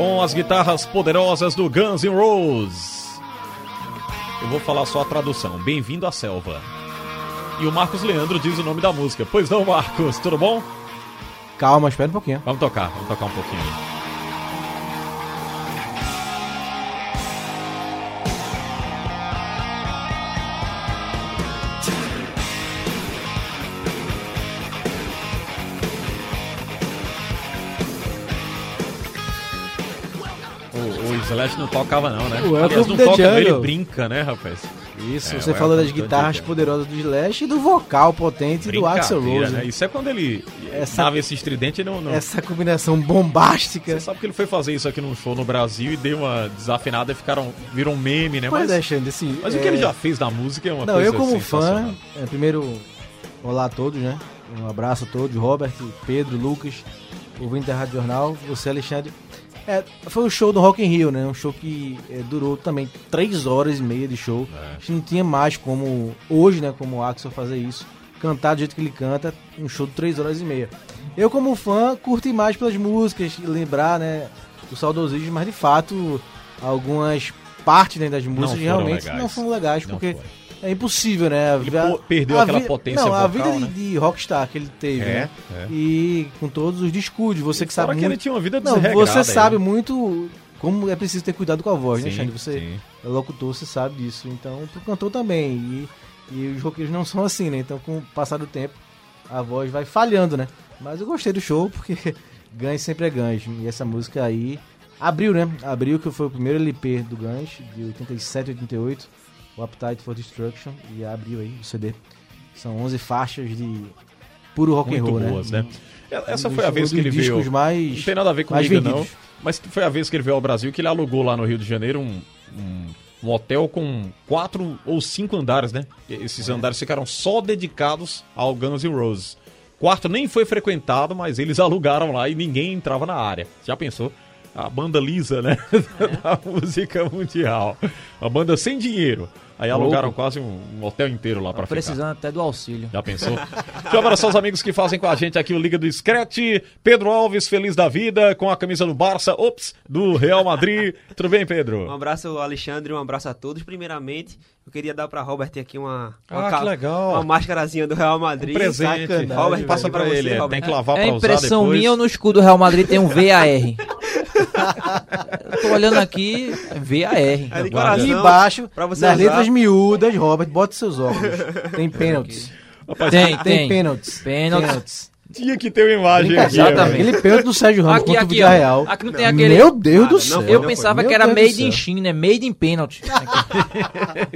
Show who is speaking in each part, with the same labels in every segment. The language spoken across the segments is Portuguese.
Speaker 1: Com as guitarras poderosas do Guns N' Roses. Eu vou falar só a tradução. Bem-vindo à selva. E o Marcos Leandro diz o nome da música. Pois não, Marcos, tudo bom?
Speaker 2: Calma, espera um pouquinho.
Speaker 1: Vamos tocar, vamos tocar um pouquinho. Slash não tocava não, né?
Speaker 2: O
Speaker 1: Aliás, não toca, ele brinca, né, rapaz?
Speaker 2: Isso,
Speaker 1: É,
Speaker 2: você falou das
Speaker 1: Elton John
Speaker 2: guitarras poderosas do Slash e do vocal potente do Axel Rose.
Speaker 1: né? Isso é quando ele
Speaker 2: Essa-
Speaker 1: dava esse estridente não... não...
Speaker 2: Essa combinação bombástica.
Speaker 1: Você sabe que ele foi fazer isso aqui num show no Brasil e deu uma desafinada e ficaram, viram um meme, né?
Speaker 2: Pois
Speaker 1: mas
Speaker 2: é, Xande, assim,
Speaker 1: mas o que
Speaker 2: é,
Speaker 1: ele já fez na música é uma
Speaker 2: Não,
Speaker 1: coisa
Speaker 2: eu como fã, é, primeiro, olá a todos, né? Um abraço a todos, Robert, Pedro, Lucas, ouvinte da Rádio Jornal, você, Alexandre. É, foi um show do Rock in Rio, né? Um show que é, durou também três horas e meia de show.
Speaker 1: É.
Speaker 2: A gente não tinha mais como, hoje, né, como o Axel fazer isso. Cantar do jeito que ele canta, um show de três horas e meia. Eu, como fã, curto mais pelas músicas, lembrar, né, do saudosismo, mas de fato, algumas partes né, das músicas realmente
Speaker 1: legais.
Speaker 2: não foram legais,
Speaker 1: Não
Speaker 2: porque
Speaker 1: foram.
Speaker 2: É impossível, né?
Speaker 1: Ele pô- perdeu aquela potência
Speaker 2: Não, a
Speaker 1: vocal,
Speaker 2: vida
Speaker 1: né?
Speaker 2: de, de rockstar que ele teve,
Speaker 1: É,
Speaker 2: né?
Speaker 1: é.
Speaker 2: E com todos os descuidos, você que
Speaker 1: Fora
Speaker 2: sabe
Speaker 1: que ele
Speaker 2: muito...
Speaker 1: tinha uma vida
Speaker 2: Não, você
Speaker 1: aí.
Speaker 2: sabe muito como é preciso ter cuidado com a voz, né,
Speaker 1: Sim,
Speaker 2: Xande? Você
Speaker 1: sim.
Speaker 2: é locutor, você sabe disso. Então, pro cantor também. E, e os roqueiros não são assim, né? Então, com o passar do tempo, a voz vai falhando, né? Mas eu gostei do show, porque Guns sempre é Guns. E essa música aí abriu, né? Abriu, que foi o primeiro LP do Guns, de 87 88, o Appetite for Destruction. E abriu aí o CD. São 11 faixas de puro rock and
Speaker 1: Muito
Speaker 2: roll,
Speaker 1: boas,
Speaker 2: né?
Speaker 1: né? Essa
Speaker 2: Um
Speaker 1: foi a vez que ele veio.
Speaker 2: mais
Speaker 1: Não tem nada a ver
Speaker 2: mais
Speaker 1: comigo, não. Mas foi a vez que ele veio ao Brasil que ele alugou lá no Rio de Janeiro um, um, um hotel com quatro ou cinco andares, né? E Esses
Speaker 2: É.
Speaker 1: andares ficaram só dedicados ao Guns N' Roses. Quarto nem foi frequentado, mas eles alugaram lá e ninguém entrava na área. Já pensou? A banda lisa, né? da música mundial. Uma banda sem dinheiro. Aí alugaram quase um, um hotel inteiro lá pra ficar.
Speaker 3: Precisando até do auxílio.
Speaker 1: Já pensou? Deixa eu abraçar os amigos que fazem com a gente aqui o Liga do Screte. Pedro Alves, feliz da vida, com a camisa do Barça, ops, do Real Madrid. Tudo bem,
Speaker 4: Um
Speaker 1: Pedro?
Speaker 4: abraço, Alexandre, um abraço a todos. Primeiramente, eu queria dar pra Robert aqui uma, uma,
Speaker 1: Ah,
Speaker 4: ca-
Speaker 1: que legal.
Speaker 4: uma máscarazinha do Real Madrid.
Speaker 1: Um presente.
Speaker 2: sacanagem,
Speaker 4: Robert,
Speaker 1: Passa
Speaker 4: você,
Speaker 1: ele, é,
Speaker 4: Robert.
Speaker 1: tem que lavar
Speaker 3: É
Speaker 1: pra usar
Speaker 3: impressão
Speaker 1: depois.
Speaker 3: minha ou no escudo do Real Madrid tem um VAR? Eu tô olhando aqui, é VAR.
Speaker 4: É de coração,
Speaker 2: E embaixo,
Speaker 4: pra você
Speaker 2: nas
Speaker 4: usar.
Speaker 2: letras miúdas, Robert, bote seus óculos. Tem pênaltis.
Speaker 3: Tem,
Speaker 2: Tem
Speaker 3: tem.
Speaker 2: pênaltis.
Speaker 3: Pênaltis.
Speaker 1: Tinha que ter uma imagem aqui.
Speaker 2: Exatamente. Aquele pênalti do Sérgio Ramos
Speaker 3: Aqui,
Speaker 2: contra o
Speaker 3: aqui,
Speaker 2: Vila
Speaker 3: ó.
Speaker 2: Real.
Speaker 3: Aqui não tem aquele-
Speaker 2: Meu Deus do
Speaker 4: Nada,
Speaker 2: céu.
Speaker 4: não
Speaker 3: Eu
Speaker 4: não
Speaker 3: pensava que era made in. China, é made in pênalti.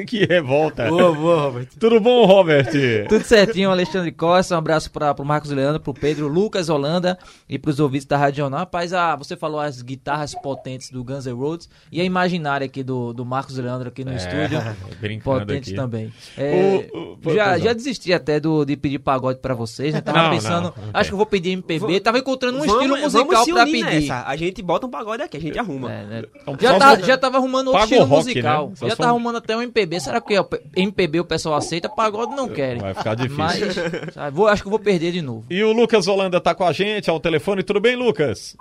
Speaker 1: que revolta.
Speaker 2: Boa, boa, Robert.
Speaker 1: Tudo bom, Robert?
Speaker 3: Tudo certinho, Alexandre Costa. Um abraço para pro Marcos Leandro, pro Pedro Lucas Holanda e pros ouvintes da Rádio Jornal. Rapaz, ah, você falou as guitarras potentes do Guns N' Roses e a imaginária aqui do, do Marcos Leandro aqui no estúdio.
Speaker 1: brincando
Speaker 3: Potentes
Speaker 1: aqui.
Speaker 3: também. É,
Speaker 1: O- o-
Speaker 3: já,
Speaker 1: não.
Speaker 3: já desisti até do, de pedir pagode pra vocês, né? Tava
Speaker 1: Não,
Speaker 3: pensando,
Speaker 1: não, não
Speaker 3: acho que eu vou pedir MPB. Tava encontrando um
Speaker 4: Vamos-
Speaker 3: estilo musical
Speaker 4: vamos unir
Speaker 3: pedir.
Speaker 4: nessa. A gente bota um pagode aqui, a gente arruma.
Speaker 3: É, né?
Speaker 1: Então,
Speaker 3: Já, tá, já tava arrumando outro
Speaker 1: Pago
Speaker 3: estilo
Speaker 1: rock,
Speaker 3: musical.
Speaker 1: né?
Speaker 3: Já tá
Speaker 1: for-
Speaker 3: arrumando até um MPB. Será que o MPB o pessoal aceita? Pagode não querem.
Speaker 1: Vai ficar difícil.
Speaker 3: Mas sabe, vou, acho que eu vou perder de novo.
Speaker 1: E o Lucas Holanda tá com a gente ao telefone. Tudo bem, Lucas?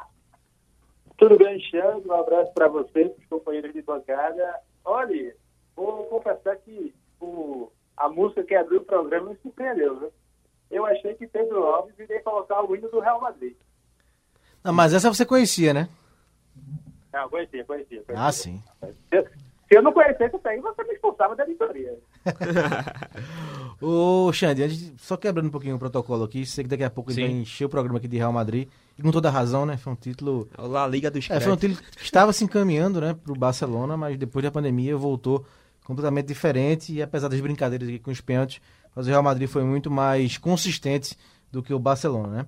Speaker 5: Tudo bem, Xandro? Um abraço para você, para os companheiros de bancada. Olha, vou confessar que o, a música que abriu o programa me surpreendeu, viu? Eu achei que Pedro Alves iria colocar o hino do Real Madrid.
Speaker 2: Não, mas essa você conhecia, né?
Speaker 5: Ah, conhecia, conhecia. conhecia.
Speaker 2: Ah, sim.
Speaker 5: Se, eu não conhecesse isso aí, você me expulsava da editoria.
Speaker 2: Ô, Xande, de- só quebrando um pouquinho o protocolo aqui, sei que daqui a pouco ele
Speaker 1: Sim.
Speaker 2: vai encher o programa aqui de Real Madrid. E com toda razão, né? Foi um título.
Speaker 4: La Liga dos
Speaker 2: É, foi um título que estava se encaminhando, né, pro Barcelona, mas depois da pandemia voltou completamente diferente. E apesar das brincadeiras aqui com os pênaltis, mas o Real Madrid foi muito mais consistente do que o Barcelona, né?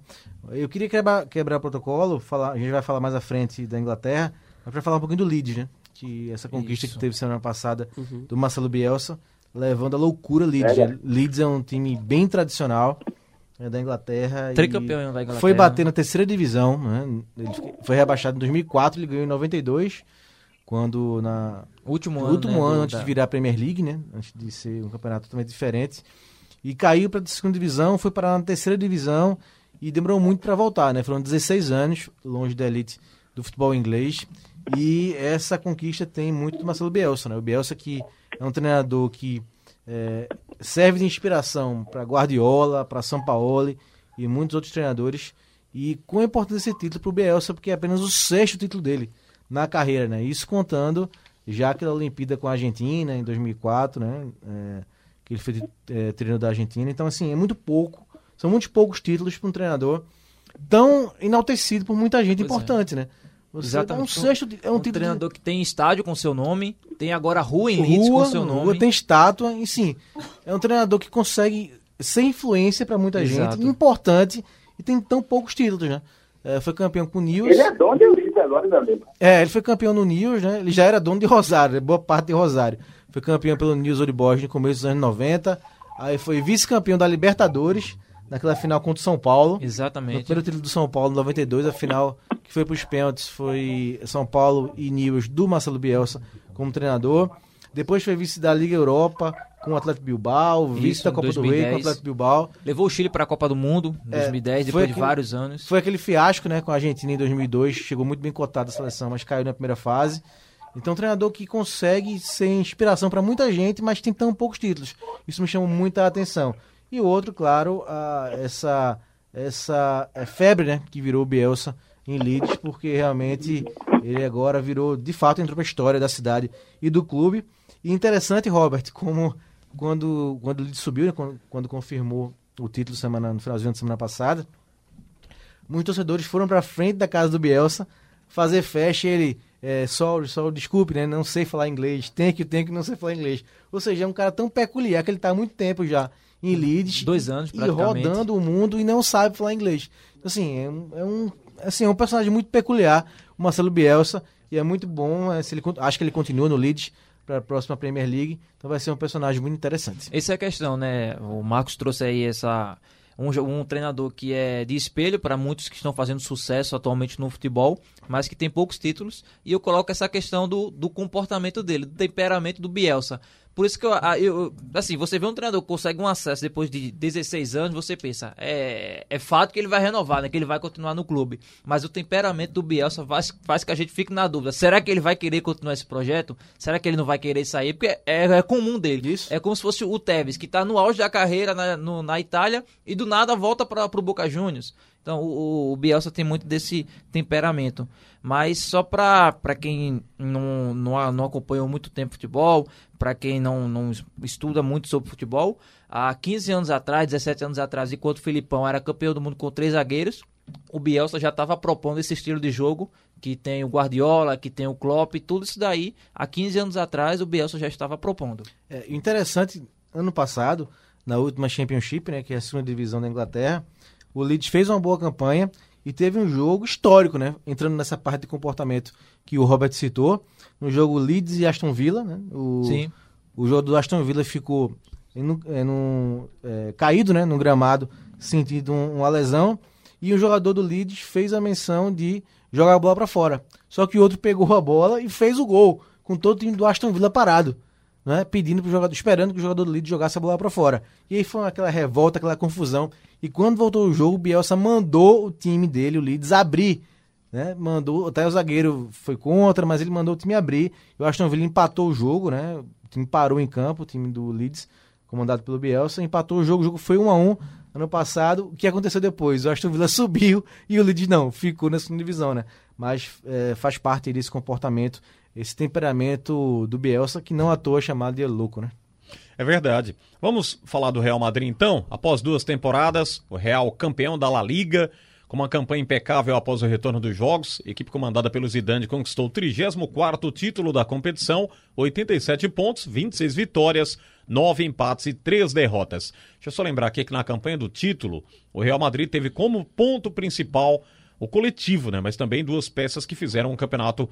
Speaker 2: Eu queria quebrar, quebrar protocolo, falar, a gente vai falar mais à frente da Inglaterra, mas para falar um pouquinho do Leeds, né? Que essa conquista
Speaker 3: Isso.
Speaker 2: que teve semana passada
Speaker 4: Uhum.
Speaker 2: do Marcelo Bielsa, levando a loucura Leeds. né? Leeds é um time bem tradicional é, da Inglaterra.
Speaker 3: Tricampeão da Inglaterra.
Speaker 2: Foi bater na terceira divisão, né? Ele foi rebaixado em 2004, ele ganhou em 92, quando na
Speaker 3: Último
Speaker 2: no
Speaker 3: ano.
Speaker 2: último
Speaker 3: né,
Speaker 2: ano antes
Speaker 3: da-
Speaker 2: de virar a Premier League, né? Antes de ser um campeonato totalmente diferente. E caiu para a segunda divisão, foi parar na terceira divisão e demorou muito para voltar, né? Foram 16 anos longe da elite do futebol inglês. E essa conquista tem muito do Marcelo Bielsa, né? O Bielsa que é um treinador que é, serve de inspiração para Guardiola, para São Paulo e muitos outros treinadores. E com a importância desse título para o Bielsa, porque é apenas o sexto título dele na carreira, né? Isso contando já aquela Olimpíada com a Argentina em 2004, né? É, que ele foi é, treinador da Argentina. Então, assim, é muito pouco. São muitos poucos títulos para um treinador tão enaltecido por muita gente
Speaker 3: Pois é.
Speaker 2: importante, né? Você
Speaker 3: Exatamente.
Speaker 2: dá um sexto, é um,
Speaker 3: um
Speaker 2: título
Speaker 3: treinador que tem estádio com seu nome, tem agora rua em Leeds
Speaker 2: rua,
Speaker 3: com seu nome.
Speaker 2: rua tem estátua, e sim, é um treinador que consegue ser influência para muita
Speaker 3: Exato.
Speaker 2: gente, importante, e tem tão poucos títulos, né? É, foi campeão com o News.
Speaker 5: Ele é dono de Leeds agora, meu amigo.
Speaker 2: É, ele foi campeão no News, né? Ele já era dono de Rosário, né? boa parte de Rosário. Foi campeão pelo News Old Boys no começo dos anos 90. Aí foi vice-campeão da Libertadores, naquela final contra o São Paulo. No
Speaker 3: Exatamente.
Speaker 2: primeiro título do São Paulo, em 92, a final que foi para os pênaltis foi São Paulo e News do Marcelo Bielsa como treinador. Depois foi vice da Liga Europa com o Atlético Bilbao, vice
Speaker 3: Isso,
Speaker 2: da Copa do Rei com o
Speaker 3: 2010.
Speaker 2: Atlético Bilbao.
Speaker 3: Levou o Chile para a Copa do Mundo em
Speaker 2: É,
Speaker 3: 2010,
Speaker 2: foi
Speaker 3: depois de
Speaker 2: aquele-
Speaker 3: vários anos.
Speaker 2: Foi aquele fiasco, né, com a Argentina em 2002, chegou muito bem cotado a seleção, mas caiu na primeira fase. Então, um treinador que consegue ser inspiração para muita gente, mas tem tão poucos títulos. Isso me chama muita atenção. E o outro, claro, a- essa essa é, febre, né, que virou Bielsa em Leeds, porque realmente ele agora virou, de fato, entrou para a história da cidade e do clube. E interessante, Robert, como quando quando ele subiu, né, quando, quando confirmou o título semana no finalzinho da semana passada, muitos torcedores foram pra frente da casa do Bielsa fazer festa e ele, é, sorry, sorry, desculpe, né, não sei falar inglês, tem que, tem que não sei falar inglês. Ou seja, é um cara tão peculiar que ele tá há muito tempo já em Leeds.
Speaker 3: Dois anos,
Speaker 2: E rodando o mundo e não sabe falar inglês. Assim, é um, é um, assim, é um personagem muito peculiar, o Marcelo Bielsa, e é muito bom, é, se ele, acho que ele continua no Leeds para a próxima Premier League, então vai ser um personagem muito interessante.
Speaker 3: Essa é a questão, né? O Marcos trouxe aí essa um, um treinador que é de espelho para muitos que estão fazendo sucesso atualmente no futebol, mas que tem poucos títulos. E eu coloco essa questão do, do comportamento dele, do temperamento do Bielsa. Por isso que eu, eu- assim, você vê um treinador que consegue um acesso depois de 16 anos, você pensa, é, é fato que ele vai renovar, né? Que ele vai continuar no clube. Mas o temperamento do Bielsa faz, faz que a gente fique na dúvida. Será que ele vai querer continuar esse projeto? Será que ele não vai querer sair? Porque é, é comum dele.
Speaker 2: Isso.
Speaker 3: É como se fosse o Tevez, que está no auge da carreira na, no- na Itália e do nada volta para o Boca Juniors. Então o, o Bielsa tem muito desse temperamento. Mas só para quem não, não, não acompanhou muito tempo futebol, para quem não, não estuda muito sobre futebol, há 15 anos atrás, 17 anos atrás, enquanto o Filipão era campeão do mundo com três zagueiros, o Bielsa já estava propondo esse estilo de jogo, que tem o Guardiola, que tem o Klopp, tudo isso daí, há 15 anos atrás, o Bielsa já estava propondo.
Speaker 2: É, interessante, ano passado, na última Championship, né, que é a segunda divisão da Inglaterra, o Leeds fez uma boa campanha e teve um jogo histórico, né, entrando nessa parte de comportamento que o Robert citou, no jogo Leeds e Aston Villa, né, o,
Speaker 3: Sim.
Speaker 2: o jogo do Aston Villa ficou um- é, num, é, caído, né, no gramado, sentindo um- uma lesão, e o jogador do Leeds fez a menção de jogar a bola para fora. Só que o outro pegou a bola e fez o gol, com todo o time do Aston Villa parado né, pedindo pro jogador, esperando que o jogador do Leeds jogasse a bola para fora. E aí foi aquela revolta, aquela confusão. E quando voltou o jogo, o Bielsa mandou o time dele, o Leeds, abrir. Né, mandou, até o zagueiro foi contra, mas ele mandou o time abrir. E o Aston Villa empatou o jogo, né? O time parou em campo, o time do Leeds, comandado pelo Bielsa, empatou o jogo, o jogo foi 1 a 1 ano passado. O que aconteceu depois? O Aston Villa subiu e o Leeds não, ficou na segunda divisão, né? Mas é, faz parte desse comportamento, esse temperamento do Bielsa, que não à toa é chamado de louco, né?
Speaker 1: É verdade. Vamos falar do Real Madrid então? Após duas temporadas, o Real campeão da La Liga, Com uma campanha impecável após o retorno dos jogos, a equipe comandada pelo Zidane conquistou o 34º título da competição, 87 pontos, 26 vitórias, 9 empates e 3 derrotas. Deixa eu só lembrar aqui que na campanha do título, o Real Madrid teve como ponto principal o coletivo, né? Mas também duas peças que fizeram um campeonato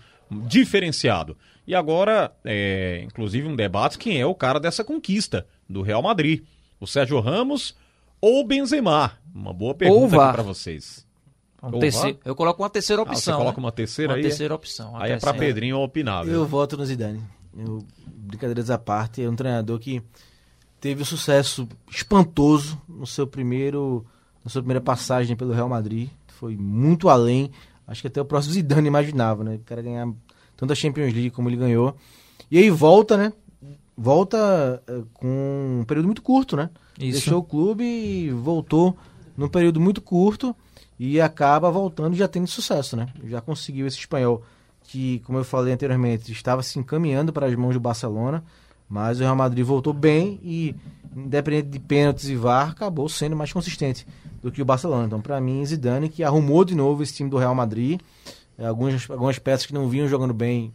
Speaker 1: diferenciado. E agora, é, inclusive, um debate: quem é o cara dessa conquista do Real Madrid? O Sérgio Ramos ou o Benzema? Uma boa pergunta pra vocês.
Speaker 3: Um terceiro- eu coloco uma terceira
Speaker 1: Ah,
Speaker 3: opção.
Speaker 1: você coloca
Speaker 3: né?
Speaker 1: uma terceira
Speaker 3: Uma
Speaker 1: aí?
Speaker 3: terceira opção.
Speaker 1: Aí é pra
Speaker 3: Pedro.
Speaker 1: Pedrinho opinar, viu?
Speaker 2: Eu voto no Zidane. Eu, brincadeiras à parte, é um treinador que teve um sucesso espantoso no seu primeiro, na sua primeira passagem pelo Real Madrid. Foi muito além. Acho que até o próximo Zidane imaginava, né? O cara ganhar tanto a Champions League como ele ganhou. E aí volta, né? Volta eh, com um período muito curto, né?
Speaker 3: Isso.
Speaker 2: Deixou o clube e voltou num período muito curto e acaba voltando e já tendo sucesso, né? Já conseguiu esse espanhol que, como eu falei anteriormente, estava se encaminhando para as mãos do Barcelona, mas o Real Madrid voltou bem e, independente de pênaltis e VAR, acabou sendo mais consistente do que o Barcelona. Então, para mim, Zidane, que arrumou de novo esse time do Real Madrid, eh, algumas, algumas peças que não vinham jogando bem,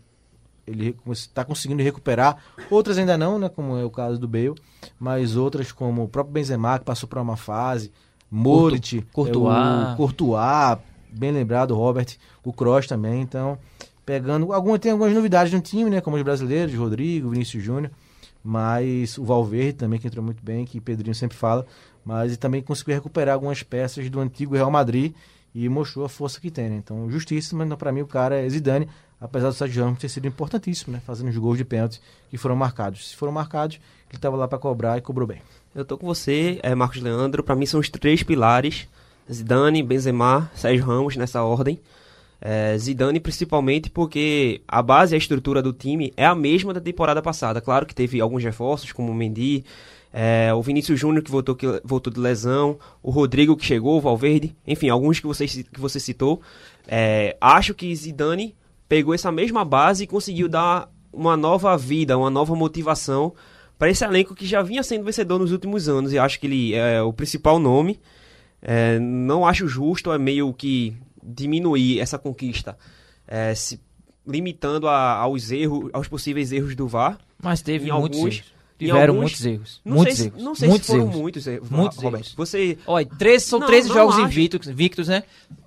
Speaker 2: ele está conseguindo recuperar. Outras ainda não, né? Como é o caso do Bale, mas outras como o próprio Benzema, que passou por uma fase, Modric,
Speaker 3: Courtois.
Speaker 2: é, Courtois, bem lembrado, Robert, o Kroos também. Então, pegando. Alguma, tem algumas novidades no time, né? Como os brasileiros, Rodrigo, Vinícius Júnior, mas o Valverde também, que entrou muito bem, que Pedrinho sempre fala, mas ele também conseguiu recuperar algumas peças do antigo Real Madrid e mostrou a força que tem, né? Então, justíssimo, mas para mim o cara é Zidane, apesar do Sérgio Ramos ter sido importantíssimo, né? Fazendo os gols de pênalti que foram marcados. Se foram marcados, ele estava lá para cobrar e cobrou bem.
Speaker 4: Eu tô com você, é, Marcos Leandro. Pra mim são os três pilares: Zidane, Benzema, Sérgio Ramos nessa ordem. É, Zidane principalmente porque a base e a estrutura do time é a mesma da temporada passada. Claro que teve alguns reforços, como o Mendy, é, o Vinícius Júnior que voltou, que voltou de lesão, o Rodrigo que chegou, o Valverde, enfim, alguns que você, que você citou. É, acho que Zidane pegou essa mesma base e conseguiu dar uma nova vida, uma nova motivação para esse elenco que já vinha sendo vencedor nos últimos anos e acho que ele é o principal nome. É, não acho justo, é meio que diminuir essa conquista, é, se limitando a- aos erros, aos possíveis erros do VAR.
Speaker 3: Mas teve muitos
Speaker 4: alguns-
Speaker 3: erros. Tiveram
Speaker 4: alguns-
Speaker 3: muitos erros.
Speaker 4: Não
Speaker 3: muitos
Speaker 4: sei, se-
Speaker 3: erros.
Speaker 4: não sei
Speaker 3: muitos
Speaker 4: se foram
Speaker 3: erros.
Speaker 4: muitos erros,
Speaker 3: Muitos
Speaker 4: Roberto.
Speaker 3: erros.
Speaker 4: Você
Speaker 3: Olha, três, são
Speaker 4: Não,
Speaker 3: 13
Speaker 4: não
Speaker 3: jogos
Speaker 4: acho.
Speaker 3: invictos, né?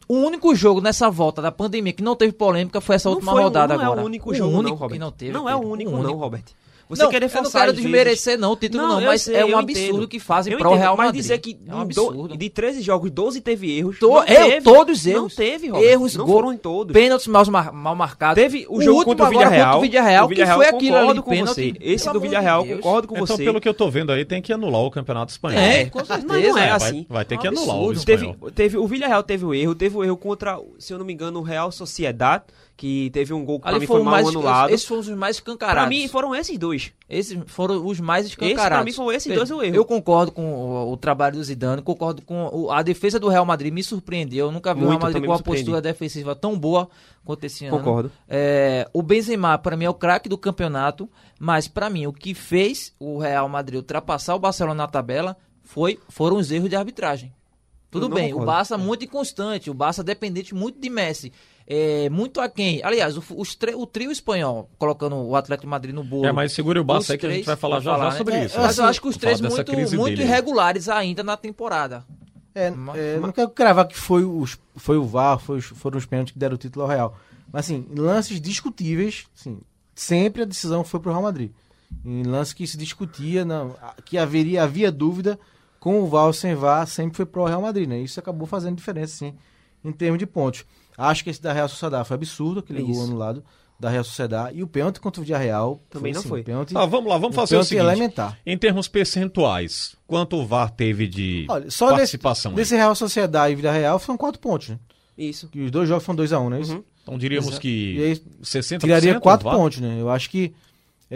Speaker 3: O único jogo nessa volta da pandemia que não teve polêmica foi essa
Speaker 4: não
Speaker 3: última
Speaker 4: foi,
Speaker 3: rodada
Speaker 4: não
Speaker 3: agora.
Speaker 4: é o único
Speaker 3: o
Speaker 4: jogo
Speaker 3: único
Speaker 4: não, Robert.
Speaker 3: que não teve.
Speaker 4: não é o único
Speaker 3: único.
Speaker 4: não, Robert. Você
Speaker 3: não,
Speaker 4: querer
Speaker 3: eu não
Speaker 4: forçar
Speaker 3: quero
Speaker 4: vezes-
Speaker 3: desmerecer não o título não,
Speaker 4: eu
Speaker 3: mas
Speaker 4: sei,
Speaker 3: é um
Speaker 4: eu
Speaker 3: absurdo
Speaker 4: entendo.
Speaker 3: que fazem
Speaker 4: Eu
Speaker 3: pro
Speaker 4: entendo,
Speaker 3: Real
Speaker 4: mas
Speaker 3: Madrid.
Speaker 4: dizer que
Speaker 3: é um
Speaker 4: do-
Speaker 3: absurdo.
Speaker 4: de 13 jogos, 12 teve erros.
Speaker 3: To-
Speaker 4: não
Speaker 3: eu,
Speaker 4: teve.
Speaker 3: todos erros.
Speaker 4: Não teve, Robert.
Speaker 3: Erros,
Speaker 4: não foram em todos.
Speaker 3: Pênaltis mal, mal marcados.
Speaker 4: Teve o jogo o
Speaker 3: agora
Speaker 4: Villarreal.
Speaker 3: contra o Villarreal,
Speaker 4: o Villarreal
Speaker 3: que foi aquilo ali,
Speaker 4: com
Speaker 3: pênalti.
Speaker 4: você. Esse do Villarreal, concordo com
Speaker 1: Então,
Speaker 4: você.
Speaker 1: pelo que eu tô vendo aí, tem que anular o Campeonato Espanhol.
Speaker 3: É, com certeza.
Speaker 4: Mas não é assim.
Speaker 1: Vai, ter que
Speaker 3: É um
Speaker 1: anular o. Espanhol.
Speaker 4: Teve, o Villarreal teve o erro, teve o erro contra, se eu não me engano, o Real Sociedad, que teve um gol que pra mim
Speaker 3: foi o
Speaker 4: mal
Speaker 3: mais,
Speaker 4: anulado.
Speaker 3: esses foram os mais escancarados.
Speaker 4: Pra mim foram esses dois.
Speaker 3: Esses foram os mais
Speaker 4: Esse,
Speaker 3: escancarados.
Speaker 4: pra mim, foi esses dois o erro.
Speaker 3: Eu concordo com o, o trabalho do Zidane, concordo com o- a defesa do Real Madrid, me surpreendeu. Eu nunca vi o Real Madrid com uma postura defensiva tão boa quanto esse ano.
Speaker 4: Concordo.
Speaker 3: É, o Benzema, para mim, é o craque do campeonato, mas para mim, o que fez o Real Madrid ultrapassar o Barcelona na tabela foi, foram os erros de arbitragem. Tudo bem, o
Speaker 4: concordo.
Speaker 3: Barça muito inconstante, o Barça dependente muito de Messi. É, muito aquém. Aliás, o, os o trio espanhol, colocando o Atlético de Madrid no bolo.
Speaker 1: É, mas segure o Barça aí que a gente vai falar já, já
Speaker 3: falar, né?
Speaker 1: sobre
Speaker 3: É,
Speaker 1: isso.
Speaker 3: Mas eu
Speaker 1: né?
Speaker 3: acho que os três muito, muito
Speaker 1: dele
Speaker 3: irregulares ainda na temporada.
Speaker 2: É,
Speaker 3: Mas-
Speaker 2: é, não quero cravar que foi, os, foi o VAR, foi os- foram os pênaltis que deram o título ao Real. Mas, assim, em lances discutíveis, assim, sempre a decisão foi pro Real Madrid. Em lances que se discutia, não, que haveria, havia dúvida, com o VAR ou sem VAR, sempre foi pro Real Madrid, né? Isso acabou fazendo diferença, sim, em termos de pontos. Acho que esse da Real Sociedade foi absurdo, aquele gol
Speaker 4: Isso.
Speaker 2: anulado da Real Sociedade. E o pênalti contra o Villarreal
Speaker 4: Também não
Speaker 2: assim,
Speaker 4: foi.
Speaker 2: Pênalti,
Speaker 1: Ah, vamos lá, vamos
Speaker 2: um
Speaker 1: fazer o
Speaker 2: pênalti
Speaker 1: seguinte.
Speaker 2: elementar.
Speaker 1: Em termos percentuais, quanto o VAR teve de
Speaker 2: Olha, só desse,
Speaker 1: participação? aí?
Speaker 2: desse Real Sociedade e Villarreal são quatro pontos, né?
Speaker 4: Isso.
Speaker 2: Que os dois jogos foram 2x1, não é isso?
Speaker 4: Uhum.
Speaker 1: Então diríamos
Speaker 2: Exato.
Speaker 1: que
Speaker 2: E aí,
Speaker 1: 60%
Speaker 2: tiraria quatro pontos, né? Eu acho que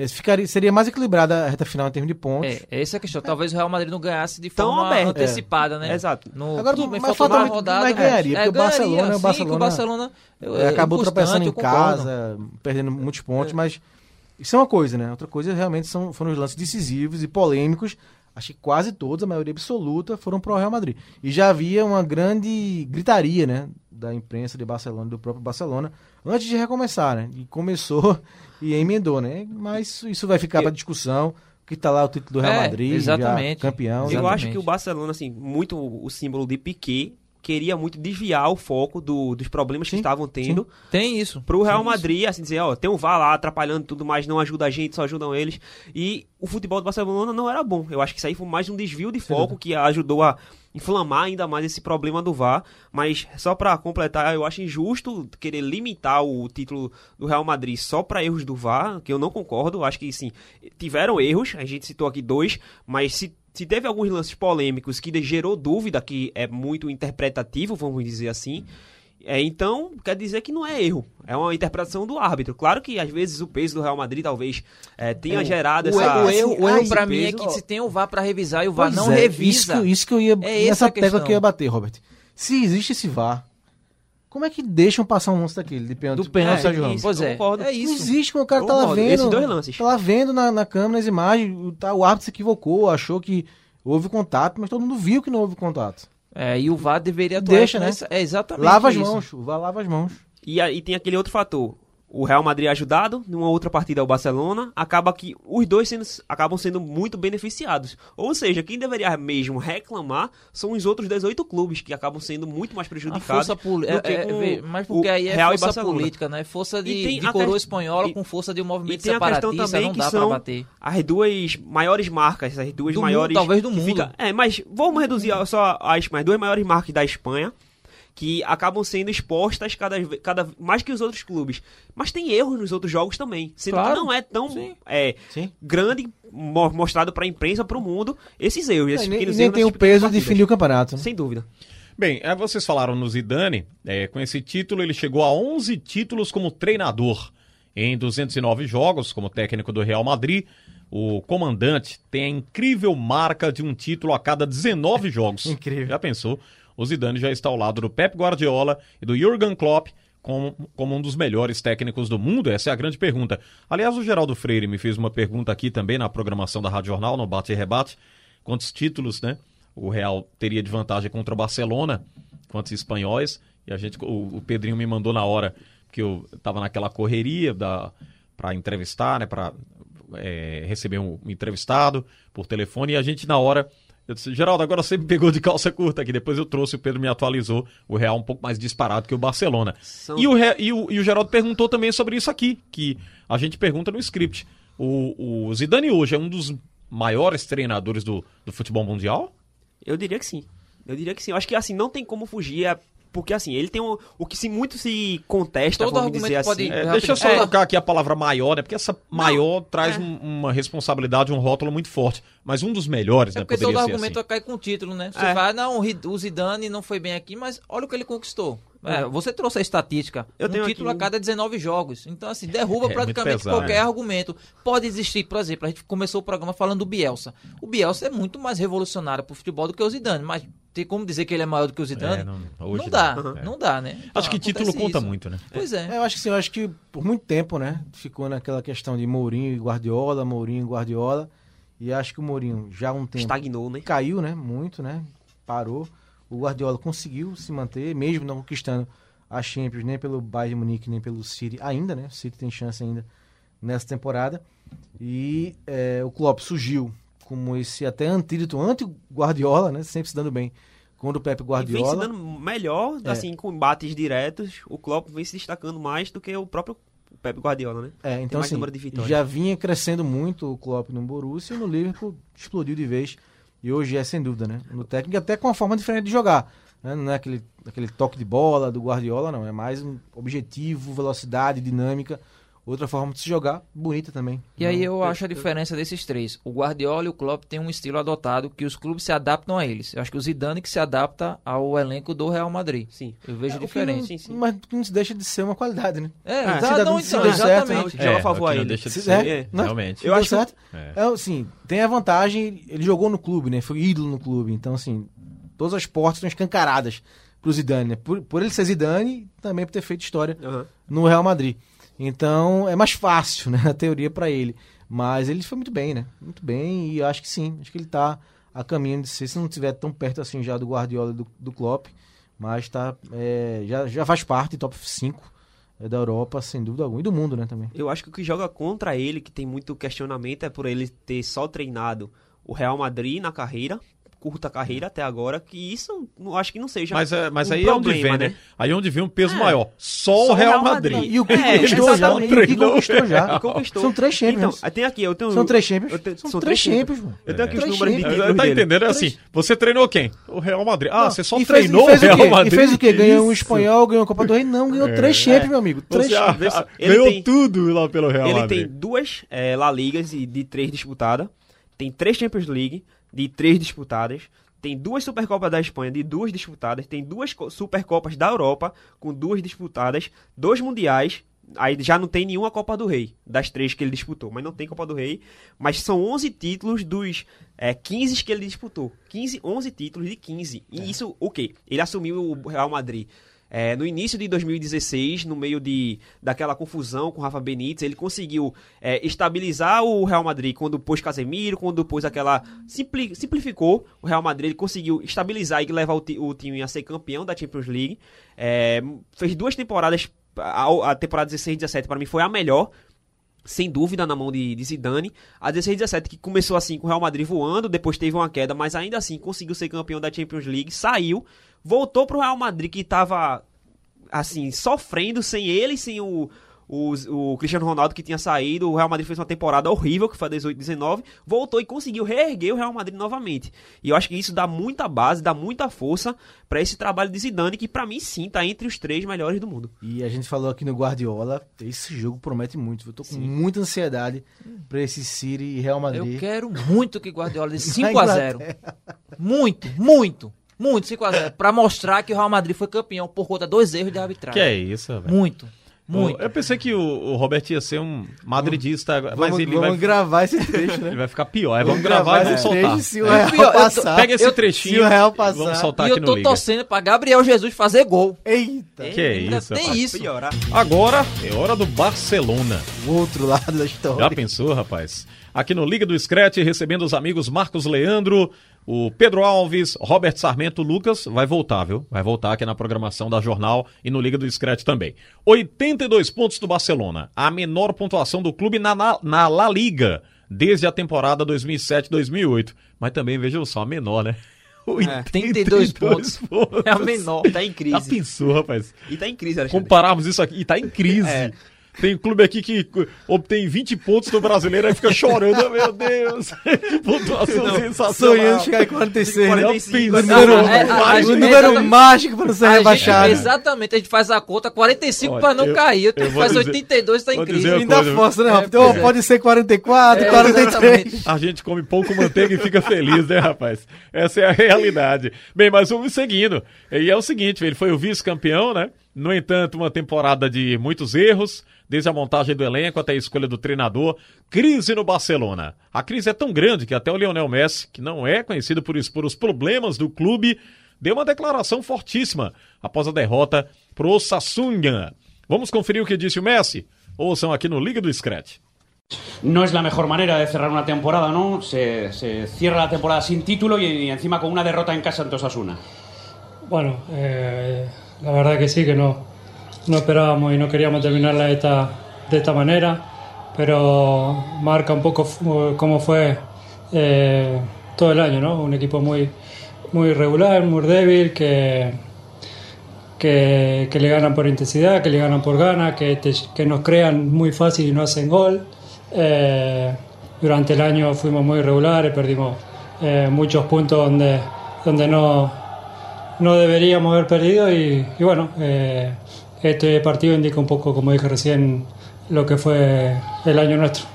Speaker 2: ficaria, seria mais equilibrada a reta final em termos de pontos.
Speaker 3: É, essa é a questão. Talvez o Real Madrid não ganhasse de
Speaker 4: Tão
Speaker 3: forma
Speaker 4: aberto.
Speaker 3: antecipada, né?
Speaker 4: Exato.
Speaker 3: No,
Speaker 2: Agora,
Speaker 3: tudo bem,
Speaker 2: mas
Speaker 3: faltou uma rodada.
Speaker 2: mas ganharia, porque o Barcelona é o
Speaker 3: sim,
Speaker 2: Barcelona-
Speaker 3: que o Barcelona
Speaker 2: É,
Speaker 3: é
Speaker 2: acabou tropeçando em casa, perdendo muitos pontos, mas isso é uma coisa, né? Outra coisa realmente são, foram os lances decisivos e polêmicos, acho que quase todos, a maioria absoluta, foram pro Real Madrid. E já havia uma grande gritaria, né, da imprensa de Barcelona, do próprio Barcelona, antes de recomeçar, né? E começou e emendou, né? Mas isso vai ficar para discussão, que tá lá o título do Real
Speaker 3: É,
Speaker 2: Madrid,
Speaker 3: exatamente.
Speaker 2: já campeão.
Speaker 4: Eu
Speaker 3: Exatamente.
Speaker 4: acho que o Barcelona, assim, muito o símbolo de Piquet, queria muito desviar o foco do- dos problemas que
Speaker 2: Sim,
Speaker 4: estavam tendo
Speaker 3: Tem isso.
Speaker 4: pro Real
Speaker 3: Tem isso.
Speaker 4: Madrid, assim, dizer, ó, tem um VAR lá atrapalhando tudo mais, não ajuda a gente, só ajudam eles. E o futebol do Barcelona não era bom. Eu acho que isso aí foi mais um desvio de foco que ajudou a inflamar ainda mais esse problema do VAR. Mas só pra completar, eu acho injusto querer limitar o título do Real Madrid só pra erros do VAR, que eu não concordo. Acho que sim, tiveram erros, a gente citou aqui dois, mas se se teve alguns lances polêmicos que gerou dúvida, que é muito interpretativo, vamos dizer assim, é, então quer dizer que não é erro, é uma interpretação do árbitro. Claro que às vezes o peso do Real Madrid talvez é, tenha
Speaker 2: É,
Speaker 4: gerado
Speaker 3: O,
Speaker 4: essa.
Speaker 3: erro- o erro, o erro pra mim é que
Speaker 2: ó.
Speaker 3: se tem o VAR pra revisar e o VAR
Speaker 2: Pois
Speaker 3: não
Speaker 2: é,
Speaker 3: revisa.
Speaker 2: Isso que, isso que eu ia.
Speaker 3: É essa
Speaker 2: tecla que eu ia bater, Robert. Se existe esse VAR, como é que deixam passar um lance daquele de pênalti?
Speaker 3: Do pênalti,
Speaker 2: pro Sérgio Ramos?
Speaker 3: Pois é,
Speaker 4: concordo.
Speaker 3: é
Speaker 2: Não
Speaker 3: isso.
Speaker 2: existe, quando o cara tá lá vendo.
Speaker 4: esses dois lances.
Speaker 2: Tá lá vendo na, na câmera, nas imagens, o, tá, o árbitro se equivocou, achou que houve contato, mas todo mundo viu que não houve contato.
Speaker 3: É, e o VAR deveria atuar
Speaker 2: Deixa, né?
Speaker 3: nessa- É exatamente
Speaker 2: Lava as
Speaker 3: isso.
Speaker 2: mãos, o VAR lava as mãos.
Speaker 4: E aí tem aquele outro fator. O Real Madrid ajudado, numa outra partida o Barcelona, acaba que os dois sendo- acabam sendo muito beneficiados. Ou seja, quem deveria mesmo reclamar são os outros 18 clubes, que acabam sendo muito mais
Speaker 3: A
Speaker 4: prejudicados.
Speaker 3: força política.
Speaker 4: do que com
Speaker 3: mas porque aí é
Speaker 4: Real e
Speaker 3: força política, né? Força de,
Speaker 4: E
Speaker 3: de
Speaker 4: a
Speaker 3: coroa espanhola
Speaker 4: e-
Speaker 3: com força de um
Speaker 4: E
Speaker 3: movimento
Speaker 4: tem a questão
Speaker 3: separatista,
Speaker 4: também
Speaker 3: não
Speaker 4: que
Speaker 3: dá bater.
Speaker 4: as duas maiores marcas, as duas
Speaker 3: Do
Speaker 4: maiores.
Speaker 3: mundo, talvez do mundo.
Speaker 4: fica- é, mas vamos reduzir só as, as duas maiores marcas da Espanha, que acabam sendo expostas cada, cada mais que os outros clubes. Mas tem erros nos outros jogos também. Sendo
Speaker 3: Claro.
Speaker 4: que não é tão
Speaker 3: Sim.
Speaker 4: é,
Speaker 2: Sim.
Speaker 4: grande mo- mostrado pra imprensa, pro mundo, esses erros. Esses
Speaker 2: E nem,
Speaker 4: pequenos
Speaker 2: nem
Speaker 4: erros
Speaker 2: tem o
Speaker 4: pequenas
Speaker 2: peso de definir o campeonato. né?
Speaker 4: Sem dúvida.
Speaker 1: Bem, é, vocês falaram no Zidane, é, com esse título ele chegou a 11 títulos como treinador. Em 209 jogos como técnico do Real Madrid, o comandante tem a incrível marca de um título a cada 19 jogos.
Speaker 2: Incrível.
Speaker 1: Já pensou? O Zidane já está ao lado do Pep Guardiola e do Jurgen Klopp como, como um dos melhores técnicos do mundo? Essa é a grande pergunta. Aliás, o Geraldo Freire me fez uma pergunta aqui também na programação da Rádio Jornal, no Bate e Rebate. Quantos títulos, né? O Real teria de vantagem contra o Barcelona, quantos espanhóis? E a gente, o, o Pedrinho me mandou na hora que eu estava naquela correria da para entrevistar, né? Para receber um entrevistado por telefone e a gente na hora eu disse, Geraldo, agora você me pegou de calça curta aqui. Depois eu trouxe, o Pedro me atualizou. O Real um pouco mais disparado que o Barcelona.
Speaker 4: São-
Speaker 1: E, o Re- e, o, e o Geraldo perguntou também sobre isso aqui, que a gente pergunta no script. O, o Zidane hoje é um dos maiores treinadores do, do futebol mundial?
Speaker 4: Eu diria que sim. Eu diria que sim. Eu acho que assim, não tem como fugir. É porque assim, ele tem um, o que se muito se contesta,
Speaker 3: Todo
Speaker 4: vamos
Speaker 3: argumento
Speaker 4: dizer
Speaker 3: pode-
Speaker 4: assim.
Speaker 1: É, deixa eu só
Speaker 3: É.
Speaker 1: colocar aqui a palavra maior, né? Porque essa maior traz um- uma responsabilidade, um rótulo muito forte. Mas um dos melhores,
Speaker 3: É
Speaker 1: né?
Speaker 3: porque todo
Speaker 1: ser
Speaker 3: argumento
Speaker 1: assim.
Speaker 3: cai com o título, né? Você
Speaker 4: É.
Speaker 3: fala, não, o Zidane não foi bem aqui, mas olha o que ele conquistou. É, você trouxe a estatística.
Speaker 4: Eu
Speaker 3: um
Speaker 4: tenho
Speaker 3: título
Speaker 4: aqui
Speaker 3: a cada 19 jogos. Então, assim, derruba
Speaker 1: É,
Speaker 3: praticamente
Speaker 1: pesado,
Speaker 3: qualquer
Speaker 1: né?
Speaker 3: argumento. Pode existir, por exemplo, a gente começou o programa falando do Bielsa. O Bielsa é muito mais revolucionário pro futebol do que o Zidane, mas tem como dizer que ele é maior do que o Zidane?
Speaker 1: É, não-
Speaker 3: não, dá,
Speaker 1: não.
Speaker 3: não dá, né? Então,
Speaker 1: Acho que título
Speaker 3: acontece
Speaker 1: conta
Speaker 3: isso.
Speaker 1: muito, né?
Speaker 3: Pois é.
Speaker 2: É, Eu acho que sim, eu acho que por muito tempo, né? Ficou naquela questão de Mourinho e Guardiola, Mourinho e Guardiola. E acho que o Mourinho já há um tempo
Speaker 4: Estagnou, né?
Speaker 2: caiu, né? Muito, né? Parou. O Guardiola conseguiu se manter, mesmo não conquistando a Champions nem pelo Bayern Munique nem pelo City ainda, né? O City tem chance ainda nessa temporada. E é, o Klopp surgiu como esse até antídoto anti-Guardiola, né? Sempre se dando bem contra o Pepe
Speaker 4: E vem se
Speaker 2: Guardiola.
Speaker 4: dando melhor,
Speaker 2: É.
Speaker 4: assim, com embates diretos. O Klopp vem se destacando mais do que o próprio Pep Guardiola, né?
Speaker 2: É, então assim, já vinha crescendo muito o Klopp no Borussia e no Liverpool explodiu de vez. E hoje é sem dúvida, né? No técnico, até com uma forma diferente de jogar. né? Não é aquele, aquele toque de bola do Guardiola, não. É mais um objetivo, velocidade, dinâmica. Outra forma de se jogar, bonita também.
Speaker 3: E aí eu
Speaker 4: Não,
Speaker 3: acho a diferença desses três. O Guardiola e o Klopp têm um estilo adotado que os clubes se adaptam a eles. Eu acho que o Zidane que se adapta ao elenco do Real Madrid.
Speaker 4: Sim.
Speaker 3: Eu vejo
Speaker 2: É, não-
Speaker 4: sim, sim.
Speaker 2: Mas não se deixa de ser uma qualidade, né?
Speaker 3: É,
Speaker 4: Ah,
Speaker 3: exa-
Speaker 2: se dá-
Speaker 3: não,
Speaker 2: se
Speaker 3: então,
Speaker 2: deu
Speaker 3: exatamente.
Speaker 4: né? joga a favor a
Speaker 1: não
Speaker 4: ele.
Speaker 1: deixa de
Speaker 2: Se-
Speaker 1: ser,
Speaker 2: é, né?
Speaker 1: realmente.
Speaker 4: Eu acho
Speaker 2: certo.
Speaker 1: É.
Speaker 2: É, assim, tem a vantagem, ele jogou no clube, né? Foi ídolo no clube. Então, assim, todas as portas estão escancaradas pro Zidane, né? Por, por ele ser Zidane, também por ter feito história
Speaker 4: Aham.
Speaker 2: no Real Madrid. Então, é mais fácil, né, na teoria para ele. Mas ele foi muito bem, né? Muito bem, e acho que sim. Acho que ele tá a caminho de ser, se não estiver tão perto assim já do Guardiola do, do Klopp, mas tá, é, já, já faz parte top 5 é, da Europa, sem dúvida alguma, e do mundo, né, também.
Speaker 4: Eu acho que o que joga contra ele, que tem muito questionamento, é por ele ter só treinado o Real Madrid na carreira, curta carreira até agora, que isso não acho que não seja
Speaker 1: Mas, é, mas
Speaker 4: um
Speaker 1: aí é onde
Speaker 4: problema,
Speaker 1: vem, né? Aí é onde vem um peso
Speaker 4: É.
Speaker 1: maior. Só,
Speaker 4: Só
Speaker 1: o Real Madrid.
Speaker 2: E o que
Speaker 4: É,
Speaker 2: conquistou já, e o que conquistou já.
Speaker 4: Conquistou.
Speaker 2: São três Champions.
Speaker 4: Então, tem aqui, eu tenho
Speaker 2: São três Champions.
Speaker 4: eu tenho-
Speaker 2: são,
Speaker 4: são
Speaker 2: três Champions, mano.
Speaker 4: Eu tenho aqui os números de títulos
Speaker 1: Tá entendendo? É assim, você treinou quem? O Real Madrid. Ah, você só
Speaker 2: E
Speaker 1: treinou
Speaker 2: fez
Speaker 1: o Real? Madrid.
Speaker 2: E fez o quê? Ganhou um espanhol, ganhou a Copa do Rei? Não, ganhou três Champions, meu amigo. Três
Speaker 1: ah,
Speaker 2: Champions.
Speaker 1: ah,
Speaker 4: Ele
Speaker 1: ganhou
Speaker 4: tem-
Speaker 1: tudo lá pelo Real
Speaker 4: Ele
Speaker 1: Madrid.
Speaker 4: tem duas é, La Ligas e de três disputadas. Tem três Champions League de três disputadas. Tem duas Supercopas da Espanha de duas disputadas. Tem duas co- Supercopas da Europa com duas disputadas. Dois Mundiais. Aí já não tem nenhuma Copa do Rei das três que ele disputou. Mas não tem Copa do Rei. Mas são 11 títulos dos é, 15 que ele disputou. 15, 11 títulos de 15. E isso, o quê? Ele assumiu o Real Madrid é, no início de 2016, no meio de, daquela confusão com o Rafa Benítez, ele conseguiu é, estabilizar o Real Madrid quando pôs Casemiro, quando pôs aquela. simpli- simplificou o Real Madrid, ele conseguiu estabilizar e levar o, o time a ser campeão da Champions League. É, fez duas temporadas, a, temporada 16 e 17 para mim foi a melhor sem dúvida na mão de, de Zidane. A 16 17 que começou assim com o Real Madrid voando, depois teve uma queda, mas ainda assim conseguiu ser campeão da Champions League, saiu, voltou pro Real Madrid que estava assim, sofrendo sem ele, sem o o, o Cristiano Ronaldo que tinha saído, o Real Madrid fez uma temporada horrível, que foi a 18, 19, voltou e conseguiu reerguer o Real Madrid novamente. E eu acho que isso dá muita base, dá muita força para esse trabalho de Zidane, que para mim sim tá entre os três melhores do mundo.
Speaker 2: E a gente falou aqui no Guardiola, esse jogo promete muito. Eu tô com muita ansiedade pra esse City e Real
Speaker 3: Eu
Speaker 2: Madrid.
Speaker 3: quero muito que Guardiola dê
Speaker 2: Na
Speaker 3: 5x0. Muito, muito, muito 5x0. Pra mostrar que o Real Madrid foi campeão por conta dos erros de arbitragem.
Speaker 1: Que é isso, velho.
Speaker 3: Muito, muito.
Speaker 1: Eu pensei que o, o Roberto ia ser um madridista, mas
Speaker 2: Vamos,
Speaker 1: ele
Speaker 2: vamos
Speaker 1: vai,
Speaker 2: gravar esse trecho,
Speaker 1: ele
Speaker 2: né?
Speaker 1: vai ficar pior. É, vamos gravar e vamos soltar.
Speaker 2: trecho se o
Speaker 1: É.
Speaker 2: Real
Speaker 3: Pior, eu tô-
Speaker 2: passar.
Speaker 1: Pega esse
Speaker 3: eu-
Speaker 1: trechinho
Speaker 2: se o Real
Speaker 1: e
Speaker 2: passar.
Speaker 1: vamos soltar
Speaker 3: E
Speaker 1: aqui
Speaker 3: eu
Speaker 1: no
Speaker 3: tô
Speaker 1: Liga.
Speaker 3: torcendo pra Gabriel Jesus fazer gol.
Speaker 2: Eita,
Speaker 1: Que é isso,
Speaker 3: Tem
Speaker 1: rapaz.
Speaker 3: isso.
Speaker 4: Piorar.
Speaker 1: Agora é hora do Barcelona.
Speaker 2: o outro lado da história.
Speaker 1: Já pensou, rapaz? Aqui no Liga do Scratch, recebendo os amigos Marcos Leandro, o Pedro Alves, Robert Sarmento, Lucas, vai voltar, viu? Vai voltar aqui na programação da Jornal e no Liga do Scratch também. 82 pontos do Barcelona, a menor pontuação do clube na, na, na La Liga, desde a temporada 2007-2008. Mas também, vejam só, a menor, né?
Speaker 3: 82 pontos. É a menor.
Speaker 4: Tá em
Speaker 1: Já
Speaker 4: crise.
Speaker 1: pensou, rapaz?
Speaker 4: E tá em crise, Alexandre.
Speaker 1: Compararmos isso aqui, e tá em crise.
Speaker 4: É.
Speaker 1: Tem clube aqui que obtém 20 pontos no brasileiro e fica chorando, meu Deus. que pontuação sensacional.
Speaker 2: Sonhando chegar em 46. né?
Speaker 4: 45.
Speaker 2: O número,
Speaker 3: Não, é, a- a-
Speaker 2: o
Speaker 3: é,
Speaker 2: número mágico pra não ser
Speaker 3: A gente-
Speaker 2: rebaixado.
Speaker 3: exatamente, a gente faz a conta 45
Speaker 1: Olha,
Speaker 3: pra não
Speaker 1: eu-
Speaker 3: cair. Eu tenho
Speaker 1: eu
Speaker 3: que fazer
Speaker 1: dizer-
Speaker 3: 82 tá em
Speaker 1: vou
Speaker 3: crise.
Speaker 1: dizer uma
Speaker 2: Ainda força, né,
Speaker 3: É,
Speaker 2: Rafa? Então,
Speaker 3: é.
Speaker 2: pode ser 44,
Speaker 3: É,
Speaker 2: 43.
Speaker 3: exatamente.
Speaker 1: A gente come pão com manteiga e fica feliz, né, rapaz? Essa é a realidade. Bem, mas vamos seguindo. E é o seguinte, ele foi o vice-campeão, né? No entanto, uma temporada de muitos erros, desde a montagem do elenco até a escolha do treinador. Crise no Barcelona. A crise é tão grande que até o Lionel Messi, que não é conhecido por expor os problemas do clube, deu uma declaração fortíssima após a derrota pro Sassunha. Vamos conferir o que disse o Messi? Ouçam aqui no Liga do Scratch.
Speaker 6: no es la mejor manera de cerrar una temporada, ¿no? Se, se cierra la temporada sin título y, y encima con una derrota en casa ante Osasuna.
Speaker 7: Bueno, eh, la verdad que sí, que no, no esperábamos y no queríamos terminarla de esta, de esta manera, pero marca un poco fu- cómo fue eh, todo el año, ¿no? Un equipo muy, muy irregular, muy débil, que, que, que le ganan por intensidad, que le ganan por ganas, que, que nos crean muy fácil y no hacen gol. Eh, durante el año fuimos muy irregulares, perdimos eh, muchos puntos donde, donde no, no deberíamos haber perdido y, y bueno, eh, este partido indica un poco, como dije recién, lo que fue el año nuestro.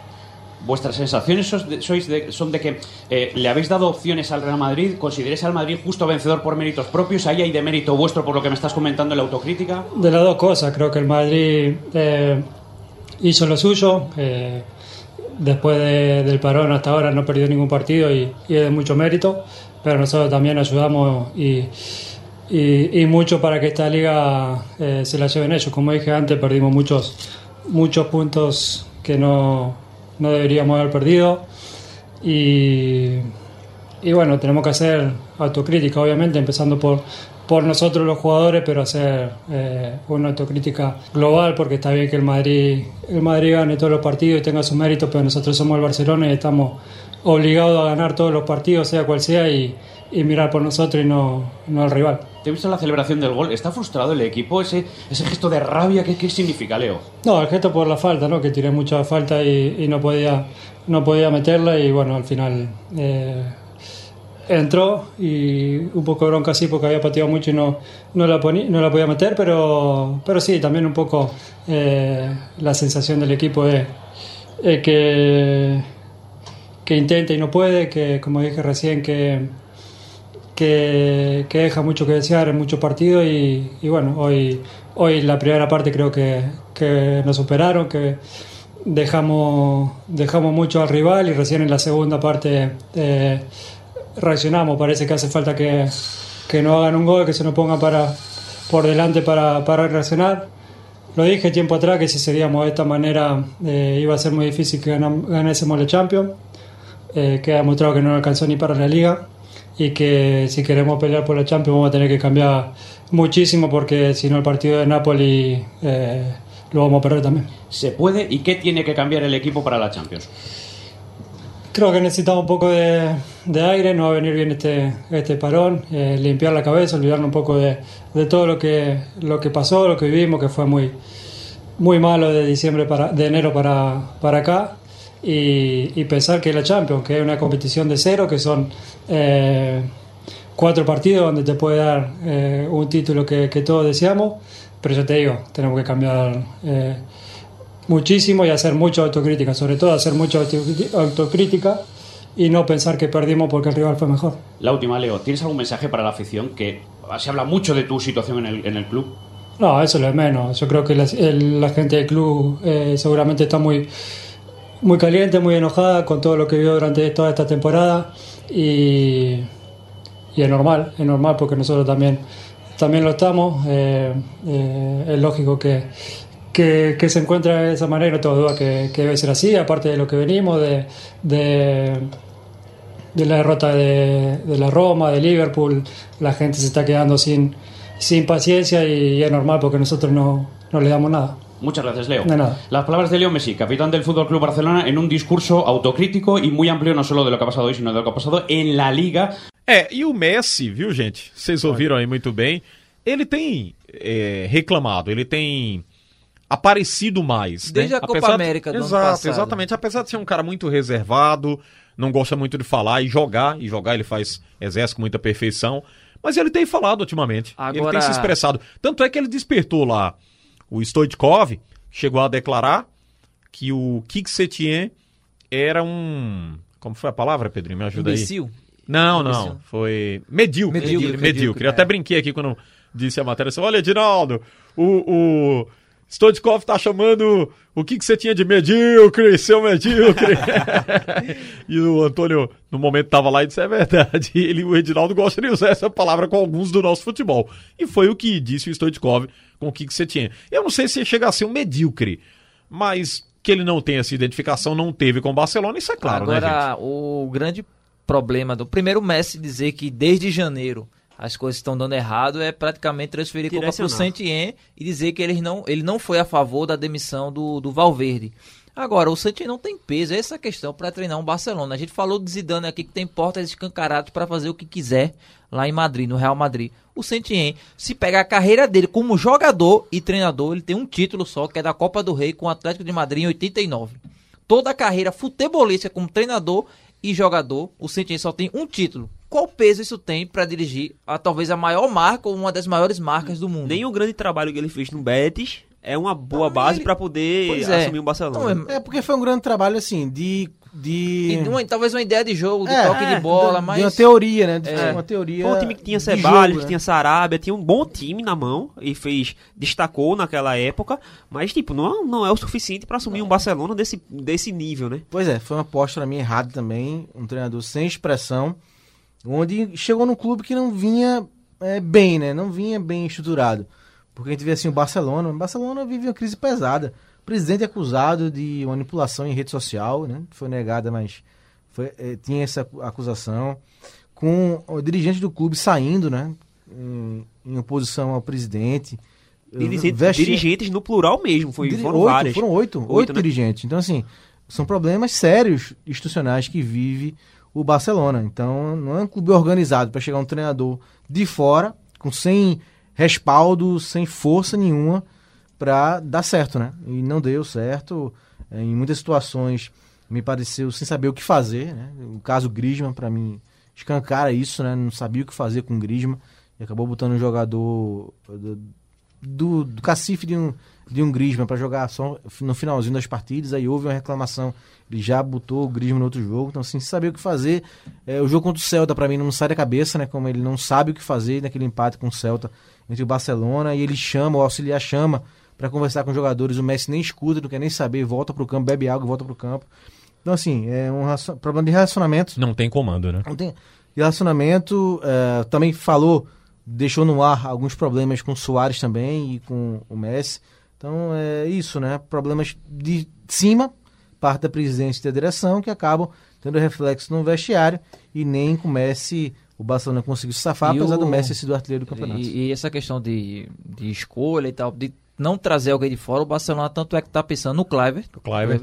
Speaker 6: Vuestras sensaciones sois de- son de que eh, le habéis dado opciones al Real Madrid, consideréis al Madrid justo vencedor por méritos propios, ahí hay de mérito vuestro por lo que me estás comentando en la autocrítica.
Speaker 7: De las dos cosas, creo que el Madrid eh, hizo lo suyo. eh, después de- del parón hasta ahora no perdió ningún partido y, y es de mucho mérito, pero nosotros también ayudamos y, y- y mucho para que esta liga eh, se la lleven ellos. Como dije antes, perdimos muchos, muchos puntos que no, no deberíamos haber perdido. Y, y bueno, tenemos que hacer autocrítica, obviamente, empezando por, por nosotros los jugadores, pero hacer eh, una autocrítica global, porque está bien que el Madrid, el Madrid gane todos los partidos y tenga su mérito, pero nosotros somos el Barcelona y estamos obligados a ganar todos los partidos, sea cual sea, y, y mirar por nosotros y no, no al rival.
Speaker 6: Te he visto la celebración del gol. ¿Está frustrado el equipo? Ese, ese gesto de rabia, ¿qué, qué significa, Leo?
Speaker 7: No, el gesto por la falta, ¿no? Que tiré mucha falta y, y no podía no podía meterla y bueno, al final eh, entró y un poco de bronca sí porque había pateado mucho y no, no, la, poní- no la podía meter, pero, pero sí, también un poco eh, la sensación del equipo es que, que intenta y no puede, que como dije recién, que, que, deja mucho que desear en muchos partidos y, y bueno, hoy, hoy la primera parte creo que, que nos superaron, que dejamos, dejamos mucho al rival y recién en la segunda parte eh, reaccionamos. Parece que hace falta que, que no hagan un gol, que se nos ponga para, por delante para, para reaccionar. Lo dije tiempo atrás que si seríamos de esta manera eh, iba a ser muy difícil que ganásemos la Champions. Eh, queda demostrado que no alcanzó ni para la liga y que si queremos pelear por la Champions vamos a tener que cambiar muchísimo porque si no el partido de Napoli eh, lo vamos a perder también.
Speaker 6: ¿Se puede y qué tiene que cambiar el equipo para la Champions?
Speaker 7: Creo que necesitamos un poco de, de aire, no va a venir bien este, este parón, eh, limpiar la cabeza, olvidarnos un poco de, de todo lo que, lo que pasó, lo que vivimos, que fue muy, muy malo de diciembre para, de enero para, para acá, y, y pensar que la Champions, que es una competición de cero, que son eh, cuatro partidos donde te puede dar eh, un título que, que todos deseamos, pero yo te digo, tenemos que cambiar eh, muchísimo y hacer mucha autocrítica, sobre todo hacer mucha autocrí- autocrítica y no pensar que perdimos porque el rival fue mejor.
Speaker 6: La última, Leo. ¿Tienes algún mensaje para la afición? Que se habla mucho de tu situación en el, en el club.
Speaker 7: No, eso es lo de menos. Yo creo que la, el- la gente del club eh, seguramente está muy, muy caliente, muy enojada con todo lo que vio durante toda esta temporada y, y es normal, es normal porque nosotros también, también lo estamos. Eh, eh, es lógico que, que, se encuentra de esa manera, no tengo duda que, debe ser así, aparte de lo que venimos, de, de, la derrota de, de la Roma, de Liverpool, la gente se está quedando sin, sin paciencia y es normal porque nosotros no, no le damos nada.
Speaker 6: Muchas gracias, Leo.
Speaker 7: De nada.
Speaker 6: Las palabras de Leo Messi, capitán del Fútbol Club Barcelona, en un discurso autocrítico y muy amplio, no solo de lo que ha pasado hoy, sino de lo que ha pasado en la Liga.
Speaker 1: É, e o Messi, viu, gente? Vocês ouviram aí muito bem. Ele tem é, reclamado, ele tem aparecido mais.
Speaker 3: Desde
Speaker 1: né?
Speaker 3: a Copa
Speaker 1: Apesar de-
Speaker 3: América do ano
Speaker 1: Exato,
Speaker 3: passado.
Speaker 1: exatamente. Apesar de ser um cara muito reservado, não gosta muito de falar e jogar, e jogar ele faz, exerce com muita perfeição. Mas ele tem falado ultimamente. Ele
Speaker 3: Agora-
Speaker 1: tem se expressado. Tanto é que ele despertou lá o Stoichkov, chegou a declarar que o Kik Setien era um. Como foi a palavra, Pedrinho? Me ajuda aí.
Speaker 3: Imbecil?
Speaker 1: Não, não.
Speaker 3: Imbecil.
Speaker 1: Foi medíocre.
Speaker 3: Medíocre,
Speaker 1: Medíocre.
Speaker 3: medíocre,
Speaker 1: Eu até
Speaker 3: é.
Speaker 1: brinquei aqui quando disse a matéria assim: olha, Edinaldo, o, o Stoichkov tá chamando o que, que você tinha de medíocre, seu medíocre. e o Antônio, no momento, tava lá e disse: é verdade. Ele, o Edinaldo gosta de usar essa palavra com alguns do nosso futebol. E foi o que disse o Stoichkov com o que, que você tinha. Eu não sei se chega a ser um medíocre, mas que ele não tem essa identificação, não teve com o Barcelona, isso é claro, né, gente?
Speaker 3: Agora, o grande problema do primeiro Messi dizer que desde janeiro as coisas estão dando errado é praticamente transferir culpa para o. Saint-Étienne e dizer que ele não, ele não foi a favor da demissão do, do Valverde. Agora, o Saint-Étienne não tem peso, essa é a questão para treinar um Barcelona. A gente falou de Zidane aqui que tem portas escancaradas para fazer o que quiser lá em Madrid, no Real Madrid. O Saint-Étienne, se pegar a carreira dele como jogador e treinador, ele tem um título só, que é da Copa do Rei com o Atlético de Madrid em 89 toda a carreira futebolística como treinador e jogador, o Saint-Étienne só tem um título. Qual peso isso tem para dirigir a talvez a maior marca ou uma das maiores marcas do mundo?
Speaker 4: Nem o grande trabalho que ele fez no Betis é uma boa base pra poder
Speaker 3: Pois é.
Speaker 4: assumir o Barcelona.
Speaker 3: Não,
Speaker 2: É porque foi um grande trabalho, assim, de. de...
Speaker 3: E uma- talvez uma ideia de jogo, de
Speaker 2: É,
Speaker 3: toque
Speaker 2: é,
Speaker 3: de bola,
Speaker 2: de-
Speaker 3: mas
Speaker 2: de uma teoria, né? De
Speaker 3: É.
Speaker 2: uma teoria.
Speaker 4: Foi um time que tinha
Speaker 2: de
Speaker 4: Ceballos,
Speaker 2: jogo, né?
Speaker 4: tinha Sarabia, tinha um bom time na mão e fez destacou naquela época, mas tipo, não, não é o suficiente pra assumir um Barcelona desse, desse nível, né?
Speaker 2: Pois é, foi uma aposta pra mim errada também. Um treinador sem expressão, onde chegou num clube que não vinha é, bem, né? Não vinha bem estruturado. Porque a gente vê assim o Barcelona. O Barcelona vive uma crise pesada. presidente é acusado de manipulação em rede social, né? Foi negada, mas foi, eh, tinha essa acu- acusação. Com o dirigente do clube saindo, né? Em, em oposição ao presidente.
Speaker 4: Dirigentes,
Speaker 2: Vesti-
Speaker 4: dirigentes no plural mesmo, foi,
Speaker 2: Diri-
Speaker 4: foram
Speaker 2: oito,
Speaker 4: várias.
Speaker 2: Foram oito, oito,
Speaker 4: Oito, né?
Speaker 2: dirigentes. Então, assim, são problemas sérios institucionais que vive o Barcelona. Então, não é um clube organizado para chegar um treinador de fora, com sem respaldo, sem força nenhuma, para dar certo, né? E não deu certo. É, Em muitas situações, me pareceu sem saber o que fazer, né? O caso Griezmann, para mim, escancara isso, né? Não sabia o que fazer com o Griezmann e acabou botando um jogador do, do, do cacife de um, de um Griezmann para jogar só no finalzinho das partidas, aí houve uma reclamação, já botou o Griezmann no outro jogo, então assim, sem saber o que fazer, é, o jogo contra o Celta para mim não sai da cabeça, né, como ele não sabe o que fazer naquele empate com o Celta entre o Barcelona, e ele chama, o auxiliar chama para conversar com os jogadores, o Messi nem escuta, não quer nem saber, volta pro campo, bebe água e volta pro campo. Então assim, é um problema de relacionamento
Speaker 1: Não tem comando, né?
Speaker 2: não tem relacionamento, é, também falou, deixou no ar alguns problemas com o Soares também e com o Messi. Então é isso, né? Problemas de cima, parte da presidência e da direção, que acabam tendo reflexo no vestiário e nem com o Messi o Barcelona conseguiu se safar,
Speaker 3: E
Speaker 2: apesar
Speaker 3: o-
Speaker 2: do Messi ter sido artilheiro do campeonato.
Speaker 3: E, e essa questão de, de escolha e tal, de não trazer alguém de fora, o Barcelona tanto é que tá pensando no Cliver.
Speaker 1: O Cliver.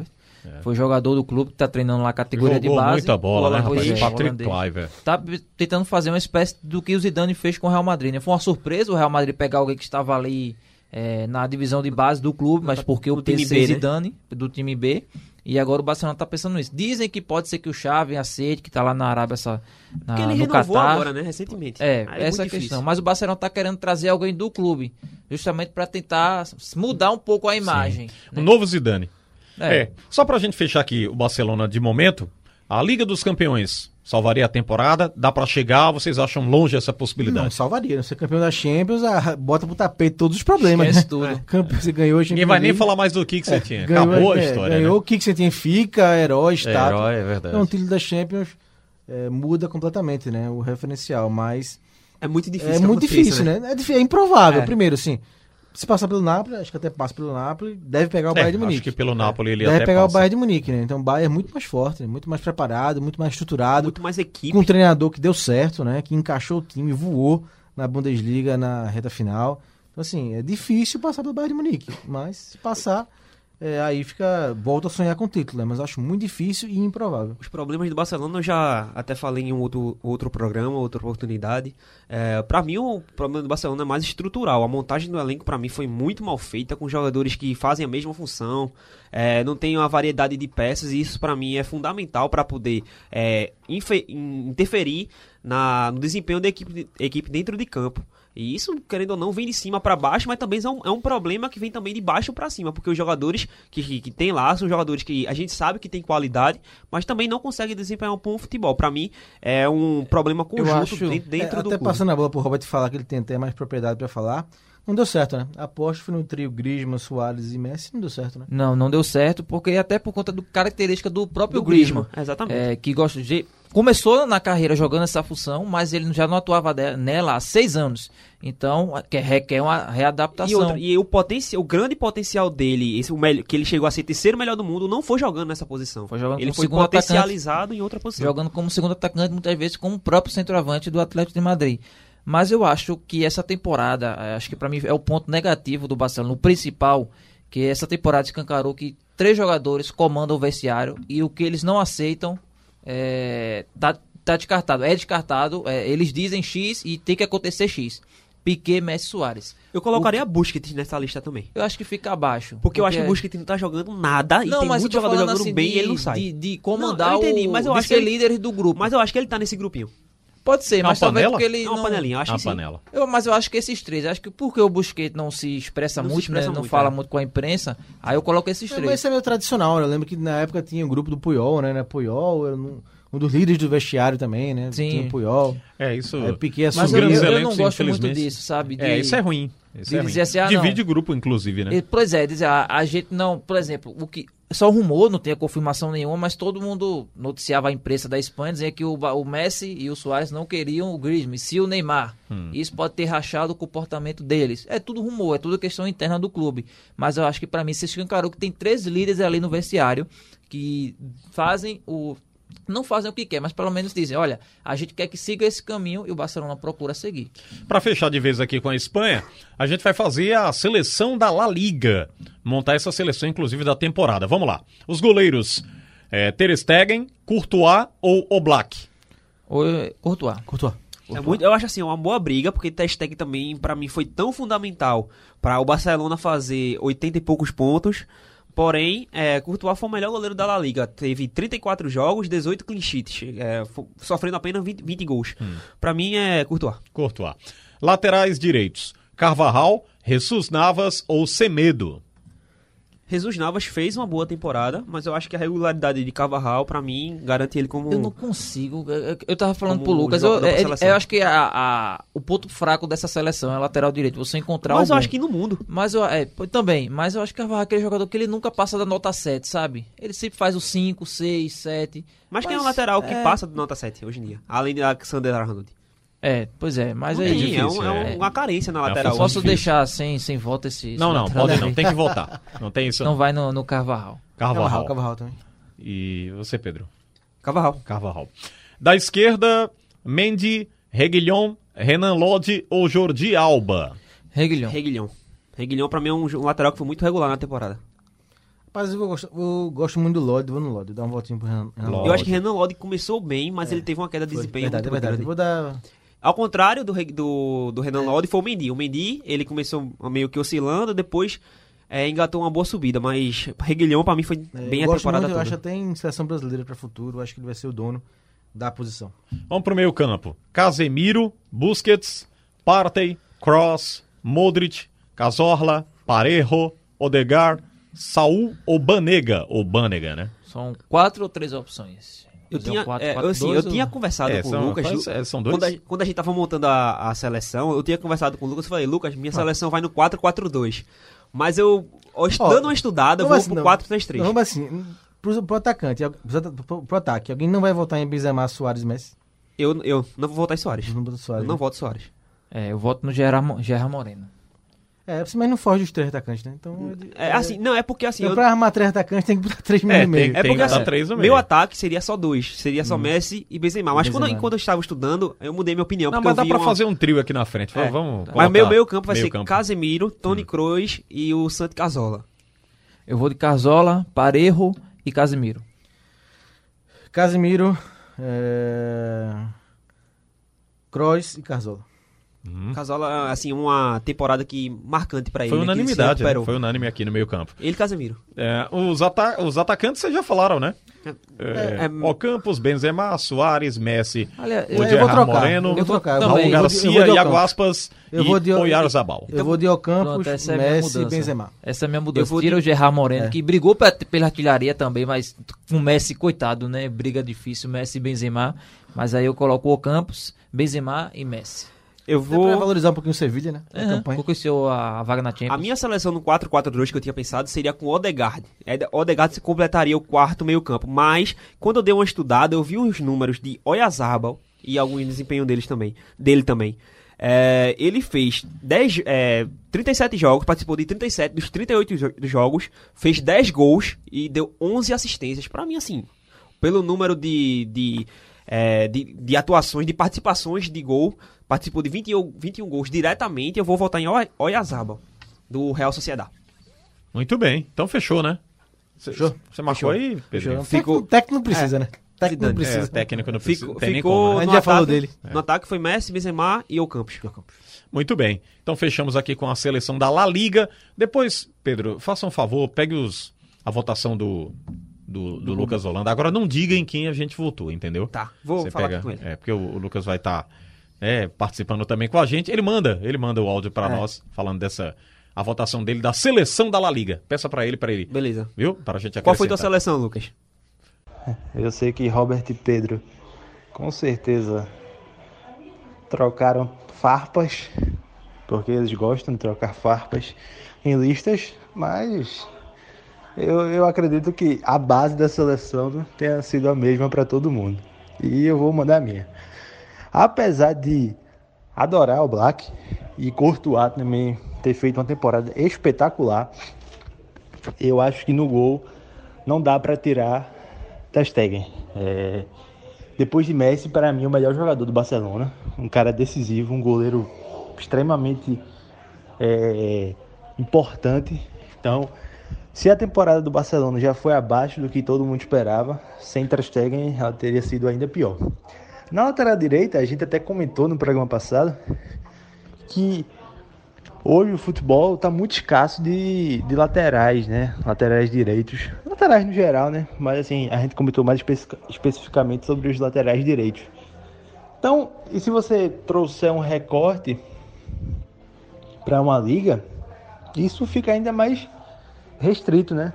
Speaker 3: Foi jogador do clube que tá treinando lá a categoria de
Speaker 1: Jogou
Speaker 3: base.
Speaker 1: muita bola, né,
Speaker 3: Pois
Speaker 1: rapaz?
Speaker 3: é,
Speaker 1: Patrick. Cliver.
Speaker 3: Tá b- tentando fazer uma espécie do que o Zidane fez com o Real Madrid, né? Foi uma surpresa o Real Madrid pegar alguém que estava ali é, na divisão de base do clube, mas porque o
Speaker 4: Do time
Speaker 3: PC
Speaker 4: B, né?
Speaker 3: Zidane, do time B. E agora o Barcelona tá pensando nisso. Dizem que pode ser que o Xavi aceite, que tá lá na Arábia essa, na,
Speaker 4: Porque ele
Speaker 3: no
Speaker 4: renovou
Speaker 3: Catar.
Speaker 4: agora, né, recentemente.
Speaker 3: É,
Speaker 4: Aí
Speaker 3: essa é a questão.
Speaker 4: difícil.
Speaker 3: Mas o Barcelona tá querendo trazer alguém do clube, justamente para tentar mudar um pouco a imagem.
Speaker 1: O novo Zidane.
Speaker 3: É.
Speaker 1: É. Só pra gente fechar aqui o Barcelona de momento, a Liga dos Campeões salvaria a temporada? Dá pra chegar? Vocês acham longe essa
Speaker 2: Não,
Speaker 1: possibilidade?
Speaker 2: salvaria. né? Ser campeão da Champions, ah, bota pro tapete todos os problemas.
Speaker 3: Esquece
Speaker 2: né?
Speaker 3: tudo.
Speaker 2: É, Campeão, você ganhou a Champions
Speaker 1: Ninguém vai nem falar mais do que, que você tinha.
Speaker 2: Ganhou,
Speaker 1: Acabou a
Speaker 2: é,
Speaker 1: história.
Speaker 2: Ganhou
Speaker 1: né?
Speaker 2: o que, que você tinha, fica, herói,
Speaker 1: É,
Speaker 2: status.
Speaker 1: herói, é verdade.
Speaker 2: Então o título da Champions é, muda completamente, né? O referencial, mas
Speaker 4: É muito difícil.
Speaker 2: é muito difícil, né? É, difí- é improvável.
Speaker 4: É.
Speaker 2: Primeiro, assim, se passar pelo Napoli, acho que até passa pelo Napoli, deve pegar o
Speaker 1: É,
Speaker 2: Bayern de
Speaker 1: acho
Speaker 2: Munique.
Speaker 1: que pelo Napoli ele
Speaker 2: deve
Speaker 1: até
Speaker 2: pegar o
Speaker 1: passa.
Speaker 2: Bayern de Munique, né? Então o Bayern é muito mais forte, né? muito mais preparado, muito mais estruturado,
Speaker 4: Muito mais equipe.
Speaker 2: com um treinador que deu certo, né? Que encaixou o time, voou na Bundesliga na reta final. Então, assim, é difícil passar pelo Bayern de Munique, mas se passar, é, aí fica volta a sonhar com o título, né? Mas acho muito difícil e improvável.
Speaker 4: Os problemas do Barcelona eu já até falei em um outro, outro programa, outra oportunidade. É, para mim, o problema do Barcelona é mais estrutural. A montagem do elenco, para mim, foi muito mal feita, com jogadores que fazem a mesma função, é, não tem uma variedade de peças, e isso, para mim, é fundamental para poder é, interferir na, no desempenho da equipe, equipe dentro de campo. E isso, querendo ou não, vem de cima para baixo, mas também é um, é um problema que vem também de baixo para cima, porque os jogadores que, que, que tem lá são jogadores que a gente sabe que tem qualidade, mas também não conseguem desempenhar um bom futebol. Para mim, é um problema conjunto
Speaker 3: acho-
Speaker 4: dentro, dentro
Speaker 2: É,
Speaker 4: do
Speaker 2: até
Speaker 4: clube.
Speaker 2: passando a bola pro Robert falar que ele tem até mais propriedade pra falar. Não deu certo, né? A aposta foi no trio Griezmann, Soares e Messi, não deu certo, né?
Speaker 3: Não, não deu certo, porque até por conta do característica do próprio
Speaker 4: Do
Speaker 3: Griezmann.
Speaker 4: Griezmann, exatamente.
Speaker 3: É, que gosta de. Começou na carreira jogando essa função, mas ele já não atuava nela há seis anos. Então, que requer uma readaptação.
Speaker 4: E, outra, e o, potencial, o grande potencial dele, esse, o melhor, que ele chegou a ser terceiro melhor do mundo, não foi jogando nessa posição.
Speaker 3: Foi jogando
Speaker 4: ele
Speaker 3: como
Speaker 4: foi
Speaker 3: segundo atacante.
Speaker 4: potencializado em outra posição.
Speaker 3: jogando como segundo atacante, muitas vezes como o próprio centroavante do Atlético de Madrid. Mas eu acho que essa temporada, eh, acho que pra mim é o ponto negativo do Barcelona, o principal, que essa temporada escancarou que três jogadores comandam o vestiário e o que eles não aceitam é, tá, tá descartado. É descartado, é, eles dizem X e tem que acontecer X. Piquet, Messi, Soares.
Speaker 4: Eu colocaria a Busquets nessa lista também.
Speaker 3: Eu acho que fica abaixo.
Speaker 4: Porque eu acho que o Busquets não tá jogando nada e
Speaker 3: não,
Speaker 4: tem
Speaker 3: mas
Speaker 4: muito
Speaker 3: eu
Speaker 4: jogador jogando
Speaker 3: assim
Speaker 4: bem
Speaker 3: de,
Speaker 4: e ele não sai.
Speaker 3: De, de comandar
Speaker 4: Não, eu entendi,
Speaker 3: o,
Speaker 4: mas eu acho que ele-
Speaker 3: líder do grupo.
Speaker 4: Mas eu acho que ele tá nesse grupinho.
Speaker 3: Pode ser,
Speaker 1: É uma
Speaker 3: mas talvez porque ele
Speaker 4: É uma
Speaker 3: não...
Speaker 4: panelinha, eu acho
Speaker 1: Uma
Speaker 4: que sim.
Speaker 1: panela.
Speaker 3: Eu, mas eu acho que esses três, acho que porque o Busquets não se expressa
Speaker 4: Não se
Speaker 3: muito,
Speaker 4: expressa
Speaker 3: né, não
Speaker 4: muito,
Speaker 3: fala
Speaker 4: é.
Speaker 3: muito com a imprensa, aí eu coloco esses
Speaker 2: É,
Speaker 3: três.
Speaker 2: mas isso é meio tradicional, né? Eu lembro que na época tinha o grupo do Puyol, né? né? Puyol era um, um dos líderes do vestiário também, né?
Speaker 3: Sim.
Speaker 2: Tinha o Puyol.
Speaker 1: É, isso.
Speaker 2: Aí o Piquet
Speaker 3: Mas eu, eu, eu não gosto muito disso, sabe? De-
Speaker 1: É, isso é ruim. Isso
Speaker 3: de
Speaker 1: é ruim.
Speaker 3: assim, ah,
Speaker 1: Divide
Speaker 3: não.
Speaker 1: grupo, inclusive, né?
Speaker 3: E, Pois é, dizer, a, a gente não, por exemplo, o que só rumor, não tinha confirmação nenhuma, mas todo mundo noticiava a imprensa da Espanha dizendo que o, o Messi e o Soares não queriam o Griezmann, se o Neymar. Isso pode ter rachado o comportamento deles. É tudo rumor, é tudo questão interna do clube. Mas eu acho que para mim se escancarou que tem três líderes ali no vestiário que fazem o não fazem o que quer, mas pelo menos dizem, olha, a gente quer que siga esse caminho e o Barcelona procura seguir.
Speaker 1: Para fechar de vez aqui com a Espanha, a gente vai fazer a seleção da La Liga. Montar essa seleção, inclusive, da temporada. Vamos lá. Os goleiros, é, Ter Stegen, Courtois ou Oblak?
Speaker 3: Ou Courtois.
Speaker 2: Courtois.
Speaker 4: É muito, eu acho assim, uma boa briga, porque Ter Stegen também, pra mim, foi tão fundamental para o Barcelona fazer 80 e poucos pontos. Porém, é, Courtois foi o melhor goleiro da La Liga. Teve 34 jogos, 18 clean sheets, é, sofrendo apenas 20, 20 gols. Pra mim é Courtois.
Speaker 1: Courtois. Laterais direitos, Carvajal, Jesus Navas ou Semedo?
Speaker 4: Jesus Navas fez uma boa temporada, mas eu acho que a regularidade de Carvajal, pra mim, garante ele como.
Speaker 3: Eu não consigo. Eu, eu tava falando pro Lucas. Eu,
Speaker 4: da
Speaker 3: é- eu acho que a, a- o ponto fraco dessa seleção é lateral direito. Você encontrar
Speaker 4: Mas eu
Speaker 3: algum.
Speaker 4: acho que no mundo.
Speaker 3: Mas eu, é, também. Mas eu acho que Carvalho é aquele jogador que ele nunca passa da nota 7, sabe? Ele sempre faz o 5, 6, 7.
Speaker 4: Mas, quem é um lateral que passa de nota 7 hoje em dia? Além de Alexander Arnold.
Speaker 3: É, pois é. Mas
Speaker 4: Não
Speaker 3: aí.
Speaker 4: tem, é, um-
Speaker 1: difícil,
Speaker 4: é
Speaker 1: é.
Speaker 4: uma carência na
Speaker 1: É,
Speaker 4: lateral.
Speaker 3: Eu posso
Speaker 1: difícil.
Speaker 3: deixar sem, sem volta esse. esse
Speaker 1: Não, não, pode não. Tem que votar. Não tem isso.
Speaker 3: Então vai no, no Carvajal.
Speaker 2: Carvajal,
Speaker 1: Carvajal.
Speaker 2: Carvajal também.
Speaker 1: E você, Pedro?
Speaker 4: Carvajal.
Speaker 1: Carvajal. Da esquerda, Mendy, Reguilhon, Renan Lodi ou Jordi Alba?
Speaker 3: Reguilhão.
Speaker 4: Reguilhão. Reguilhão pra mim é um, um lateral que foi muito regular na temporada.
Speaker 2: Rapaz, eu gosto, eu gosto muito do Lodi, vou no Lodi, dar uma voltinha pro Renan. Renan
Speaker 1: Lodi.
Speaker 4: Eu acho que Renan Lodi começou bem, mas ele teve uma queda de
Speaker 2: Foi,
Speaker 4: desempenho
Speaker 2: verdade, é
Speaker 4: muito
Speaker 2: verdade.
Speaker 4: grande.
Speaker 2: Vou dar.
Speaker 4: Ao contrário do, do, do Renan Lodi, foi o Mendy. O Mendy, ele começou meio que oscilando, depois é, engatou uma boa subida, mas Reguilhão pra mim foi
Speaker 2: é,
Speaker 4: bem
Speaker 2: eu
Speaker 4: a temporada
Speaker 2: muito, eu acho
Speaker 4: toda.
Speaker 2: até em seleção brasileira para futuro, acho que ele vai ser o dono da posição.
Speaker 1: Vamos pro meio campo. Casemiro, Busquets, Partey, Cross, Modric, Cazorla, Parejo, Odegar, Saul ou Banega? Ou Banega, né?
Speaker 3: São quatro ou três opções.
Speaker 4: Eu
Speaker 3: Fazer um
Speaker 4: tinha,
Speaker 3: quatro,
Speaker 4: é,
Speaker 3: quatro,
Speaker 4: eu, assim,
Speaker 3: dois
Speaker 4: eu
Speaker 3: ou-
Speaker 4: tinha conversado
Speaker 1: É,
Speaker 4: com
Speaker 1: são-
Speaker 4: o Lucas.
Speaker 1: quais- é, são dois?
Speaker 4: Quando a, quando a gente tava montando a, a seleção, eu tinha conversado com o Lucas e falei, Lucas,
Speaker 2: Ah.
Speaker 4: minha seleção vai no 4-4-2. Mas eu, ó, dando uma estudada, eu vou
Speaker 2: assim,
Speaker 4: pro
Speaker 2: não?
Speaker 4: 4-3-3.
Speaker 2: Não, Vamos assim, pro, pro atacante, pro, pro, pro ataque, alguém não vai votar em Benzema, Soares, Messi?
Speaker 4: Eu, eu não vou votar em Soares.
Speaker 2: Não bota Soares.
Speaker 4: Eu não
Speaker 2: né?
Speaker 4: voto em Soares.
Speaker 3: É, eu voto no Gerard, Gerard Moreno.
Speaker 2: É, mas não foge dos três atacantes, né? Então, ele-
Speaker 4: É, assim, não, é porque assim.
Speaker 2: então
Speaker 4: eu-
Speaker 2: pra armar três atacantes tem que botar três
Speaker 1: É,
Speaker 2: meio.
Speaker 1: tem-
Speaker 4: É porque
Speaker 1: que
Speaker 4: assim,
Speaker 1: três no
Speaker 4: meu
Speaker 1: meio.
Speaker 4: ataque seria só dois. Seria só Messi e Benzema. Mas quando,
Speaker 2: Benzema.
Speaker 4: enquanto eu estava estudando, eu mudei minha opinião.
Speaker 1: Não,
Speaker 4: porque
Speaker 1: mas dá pra
Speaker 4: uma-
Speaker 1: fazer um trio aqui na frente.
Speaker 4: É.
Speaker 1: Vamos
Speaker 4: Mas meu meio campo vai
Speaker 1: meio
Speaker 4: ser
Speaker 1: campo.
Speaker 4: Casemiro, Tony Kroos e o Santi Casola.
Speaker 3: Eu vou de Carzola, Parejo e Casimiro.
Speaker 2: Casemiro, é... Kroos e Carzola.
Speaker 4: Casola, assim, uma temporada que marcante pra ele.
Speaker 1: Foi
Speaker 4: né,
Speaker 1: unanimidade, né? Foi unânime aqui no meio campo.
Speaker 4: Ele e Casemiro.
Speaker 1: É, os, ata os atacantes vocês já falaram, né?
Speaker 4: É,
Speaker 1: É, Ocampos, Benzema, Soares, Messi,
Speaker 3: Aliás,
Speaker 1: o
Speaker 2: eu vou trocar,
Speaker 1: Moreno,
Speaker 2: eu vou trocar, eu
Speaker 3: vou-
Speaker 1: Raul
Speaker 3: eu vou
Speaker 2: eu
Speaker 1: Garcia,
Speaker 2: vou de
Speaker 1: Iago
Speaker 2: Ocampos.
Speaker 1: Aspas
Speaker 2: Eu
Speaker 1: e
Speaker 2: vou de-
Speaker 1: Oyarzabal.
Speaker 2: Eu vou de Ocampos,
Speaker 3: Pronto, essa é
Speaker 2: Messi e. Benzema.
Speaker 3: Essa é a minha
Speaker 4: Eu
Speaker 3: mudança.
Speaker 4: vou
Speaker 3: Tira
Speaker 4: de-
Speaker 3: o Gerard Moreno,
Speaker 2: É.
Speaker 3: que brigou pe- pela artilharia também, mas com o Messi, coitado, né? Briga difícil, Messi e Benzema. Mas aí eu coloco o Campos, Benzema e Messi.
Speaker 4: Eu
Speaker 2: Vou
Speaker 4: vou.
Speaker 2: valorizar um pouquinho o Sevilha, né? A
Speaker 3: Uhum,
Speaker 2: campanha.
Speaker 3: Conquistou a, a vaga na Champions.
Speaker 4: A minha seleção no 4-4-2 que eu tinha pensado seria com Odegaard. É, Odegaard se completaria o quarto meio-campo. Mas, quando eu dei uma estudada, eu vi uns números de Oyarzabal e algum desempenho deles também, dele também. É, ele fez 10, é, 37 jogos, participou de 37 dos 38 jo- dos jogos, fez 10 gols e deu 11 assistências. Pra mim, assim, pelo número de, de, é, de, de atuações, de participações de gol, participou de 21, 21 gols diretamente, eu vou votar em Oy- Oyarzabal, do Real Sociedade.
Speaker 1: Muito bem, então fechou, né?
Speaker 2: Fechou.
Speaker 1: Você marcou aí, Pedro?
Speaker 2: Ficou...
Speaker 4: Ficou-
Speaker 2: Técnico não precisa, né? Técnico não precisa.
Speaker 1: É, técnico não precisa,
Speaker 4: Ficou, ficou
Speaker 1: como, né?
Speaker 2: A gente já falou dele.
Speaker 4: No ataque foi Messi, Benzema e Ocampos.
Speaker 1: Muito bem. Então fechamos aqui com a seleção da La Liga. Depois, Pedro, faça um favor, pegue os, a votação do, do, do Lucas Holanda. Agora não diga em quem a gente votou, entendeu?
Speaker 4: Tá, vou
Speaker 1: Você
Speaker 4: falar
Speaker 1: pega,
Speaker 4: com ele.
Speaker 1: É, porque o, o Lucas vai estar participando também com a gente. Ele manda, ele manda o áudio
Speaker 4: É.
Speaker 1: para nós, falando dessa a votação dele da seleção da La Liga. Peça para ele, para ele.
Speaker 4: Beleza.
Speaker 1: Viu? Para a gente
Speaker 4: Qual foi tua seleção, Lucas?
Speaker 8: Eu sei que Robert e Pedro com certeza trocaram farpas, porque eles gostam de trocar farpas em listas, mas eu, eu acredito que a base da seleção tenha sido a mesma para todo mundo. E eu vou mandar a minha. Apesar de adorar o Black e Courtois também ter feito uma temporada espetacular, eu acho que no gol não dá para tirar Ter. É, depois de Messi, para mim, o melhor jogador do Barcelona, um cara decisivo, um goleiro extremamente é, importante. Então, se a temporada do Barcelona já foi abaixo do que todo mundo esperava, sem Ter Stegen ela teria sido ainda pior. Na lateral direita, a gente até comentou no programa passado que hoje o futebol está muito escasso de, de laterais, né? Laterais direitos. Laterais no geral, né? Mas assim, a gente comentou mais especi especificamente sobre os laterais direitos. Então, e se você trouxer um recorte para uma liga, isso fica ainda mais restrito, né?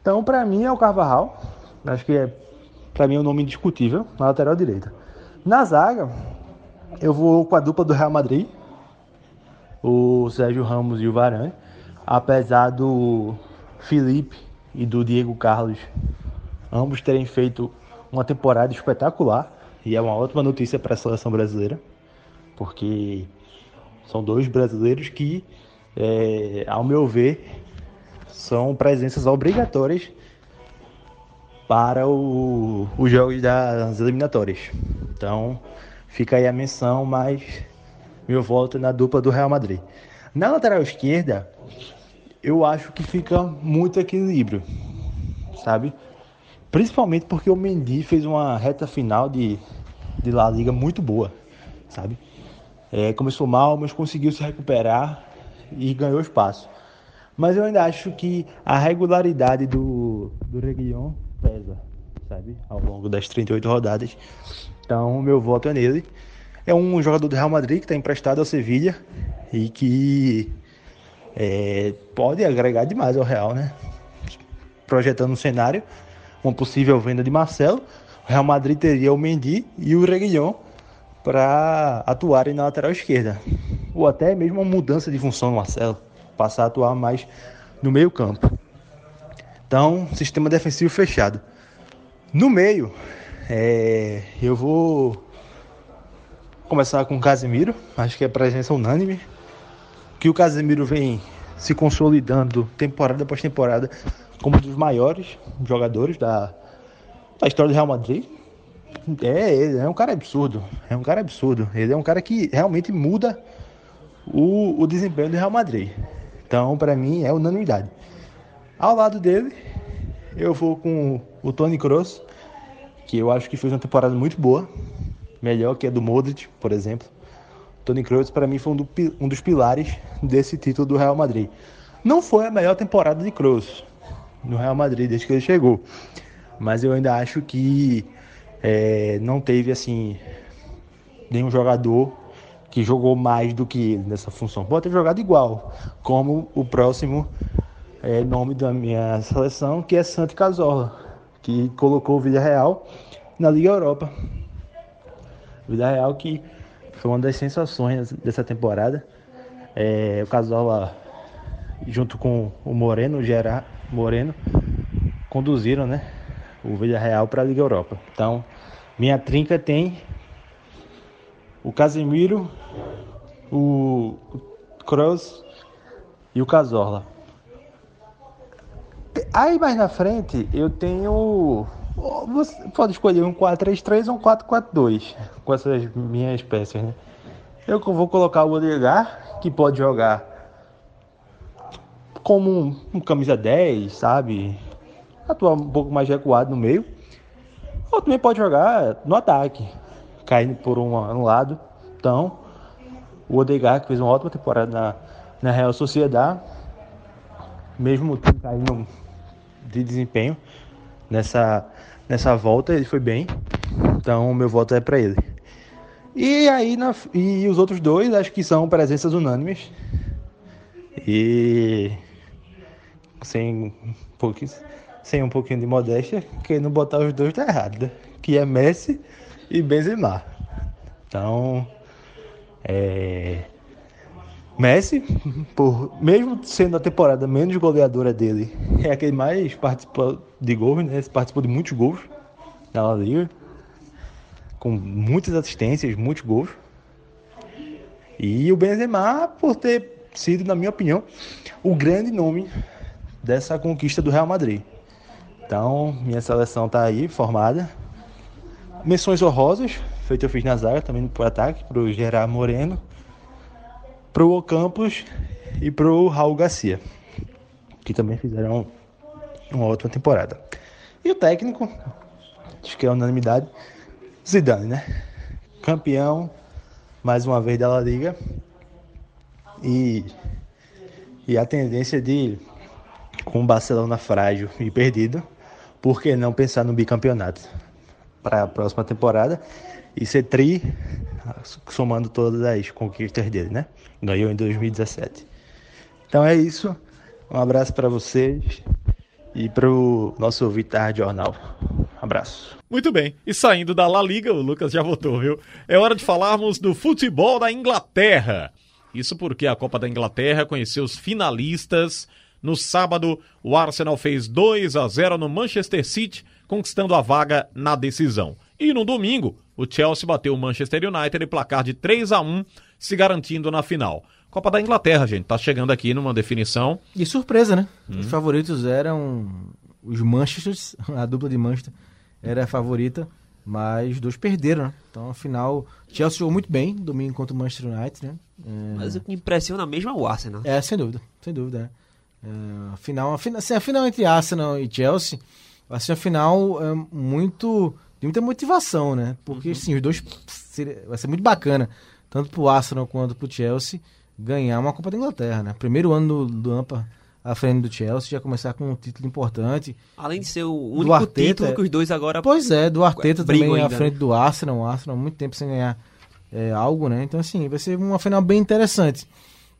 Speaker 8: Então, para mim é o Carvajal. Acho que é para mim é um nome indiscutível na lateral direita. Na zaga, eu vou com a dupla do Real Madrid, o Sérgio Ramos e o Varane, apesar do Felipe e do Diego Carlos ambos terem feito uma temporada espetacular e é uma ótima notícia para a seleção brasileira, porque são dois brasileiros que, é, ao meu ver, são presenças obrigatórias para o, os jogos das eliminatórias. Então, fica aí a menção, mas meu voto na dupla do Real Madrid. Na lateral esquerda, eu acho que fica muito equilíbrio, sabe? Principalmente porque o Mendy fez uma reta final de, de La Liga muito boa, sabe? É, começou mal, mas conseguiu se recuperar e ganhou espaço. Mas eu ainda acho que a regularidade do, do Reguilhon pesa, sabe? Ao longo das 38 rodadas. Então, meu voto é nele. É um jogador do Real Madrid que está emprestado ao Sevilha e que é, pode agregar demais ao Real, né? Projetando um cenário, uma possível venda de Marcelo, o Real Madrid teria o Mendy e o Reguilhon para atuarem na lateral esquerda. Ou até mesmo uma mudança de função do Marcelo passar a atuar mais no meio campo. Então, sistema defensivo fechado. No meio, é, eu vou começar com o Casemiro, acho que é presença unânime. Que o Casemiro vem se consolidando temporada após temporada como um dos maiores jogadores da, da história do Real Madrid. É, ele é um cara absurdo. É um cara absurdo. Ele é um cara que realmente muda o, o desempenho do Real Madrid. Então, para mim, é unanimidade. Ao lado dele, eu vou com o Tony Kroos, que eu acho que fez uma temporada muito boa, melhor que a do Modric, por exemplo. Tony Kroos, para mim, foi um, do, um, dos pilares desse título do Real Madrid. Não foi a melhor temporada de Kroos no Real Madrid desde que ele chegou, mas eu ainda acho que é, não teve assim nenhum jogador que jogou mais do que ele nessa função. Pode ter jogado igual, como o próximo é, nome da minha seleção, que é Santi Cazorla, que colocou o Villarreal na Liga Europa. Villarreal que foi uma das sensações dessa temporada. É, o Cazorla, junto com o Moreno, o Gerard Moreno, conduziram né, o Villarreal para a Liga Europa. Então, minha trinca tem o Casemiro, o Kroos e o Cazorla. Aí mais na frente eu tenho. Você pode escolher um 4-3-3 ou um 4-4-2 com essas minhas peças, né? Eu vou colocar o Odegar, que pode jogar como um, um camisa 10, sabe? Atuar um pouco mais recuado no meio. Ou também pode jogar no ataque, caindo por um, um lado. Então, o Odegaard, que fez uma ótima temporada na, na Real Sociedade, mesmo caindo de desempenho nessa, nessa volta, ele foi bem. Então, meu voto é para ele. E aí, na, e os outros dois, acho que são presenças unânimes. E sem um pouquinho, sem um pouquinho de modéstia, quem não botar os dois tá errado, né? Que é Messi e Benzema. Então, é, Messi, por, mesmo sendo a temporada menos goleadora dele, é aquele mais participa de gols, né? Participou de muitos gols na La Liga, com muitas assistências, muitos gols. E o Benzema, por ter sido, na minha opinião, o grande nome dessa conquista do Real Madrid. Então, minha seleção tá aí, formada. Menções honrosas, feito eu fiz na zaga, também pro ataque, pro Gerard Moreno, pro Ocampos e pro Raul Garcia, que também fizeram uma ótima temporada. E o técnico, acho que é unanimidade, Zidane, né? Campeão, mais uma vez da La Liga. E, e a tendência de, com o Barcelona frágil e perdido, por que não pensar no bicampeonato para a próxima temporada e ser tri, somando todas as conquistas dele, né? Ganhou em 2017. Então é isso. Um abraço para vocês e para o nosso Rádio Jornal. Abraço.
Speaker 1: Muito bem. E saindo da La Liga, o Lucas já votou, viu? É hora de falarmos do futebol da Inglaterra. Isso porque a Copa da Inglaterra conheceu os finalistas. No sábado, o Arsenal fez 2 a 0 no Manchester City, conquistando a vaga na decisão. E no domingo, o Chelsea bateu o Manchester United em placar de 3 a 1, se garantindo na final. Copa da Inglaterra, gente, tá chegando aqui numa definição.
Speaker 2: E surpresa, né? Os favoritos eram os Manchester, a dupla de Manchester era a favorita, mas os dois perderam, né? Então, afinal, Chelsea jogou muito bem domingo contra o Manchester United, né? É,
Speaker 4: Mas o que impressiona mesmo é o Arsenal.
Speaker 2: é, sem dúvida, sem dúvida. É. É, a final, a final, assim, a final entre Arsenal e Chelsea ser a final é, muito de muita motivação, né? Porque
Speaker 4: Uhum.
Speaker 2: sim, os dois seria- vai ser muito bacana, tanto pro Arsenal quanto pro Chelsea ganhar uma Copa da Inglaterra, né? Primeiro ano do, do Ampa à frente do Chelsea, já começar com um título importante.
Speaker 4: Além de ser o único
Speaker 2: Arteta,
Speaker 4: título que os dois agora.
Speaker 2: Pois é, do Arteta também à
Speaker 4: ainda,
Speaker 2: frente
Speaker 4: né?
Speaker 2: do Arsenal, o Arsenal há muito tempo sem ganhar é, algo, né? Então assim, vai ser uma final bem interessante.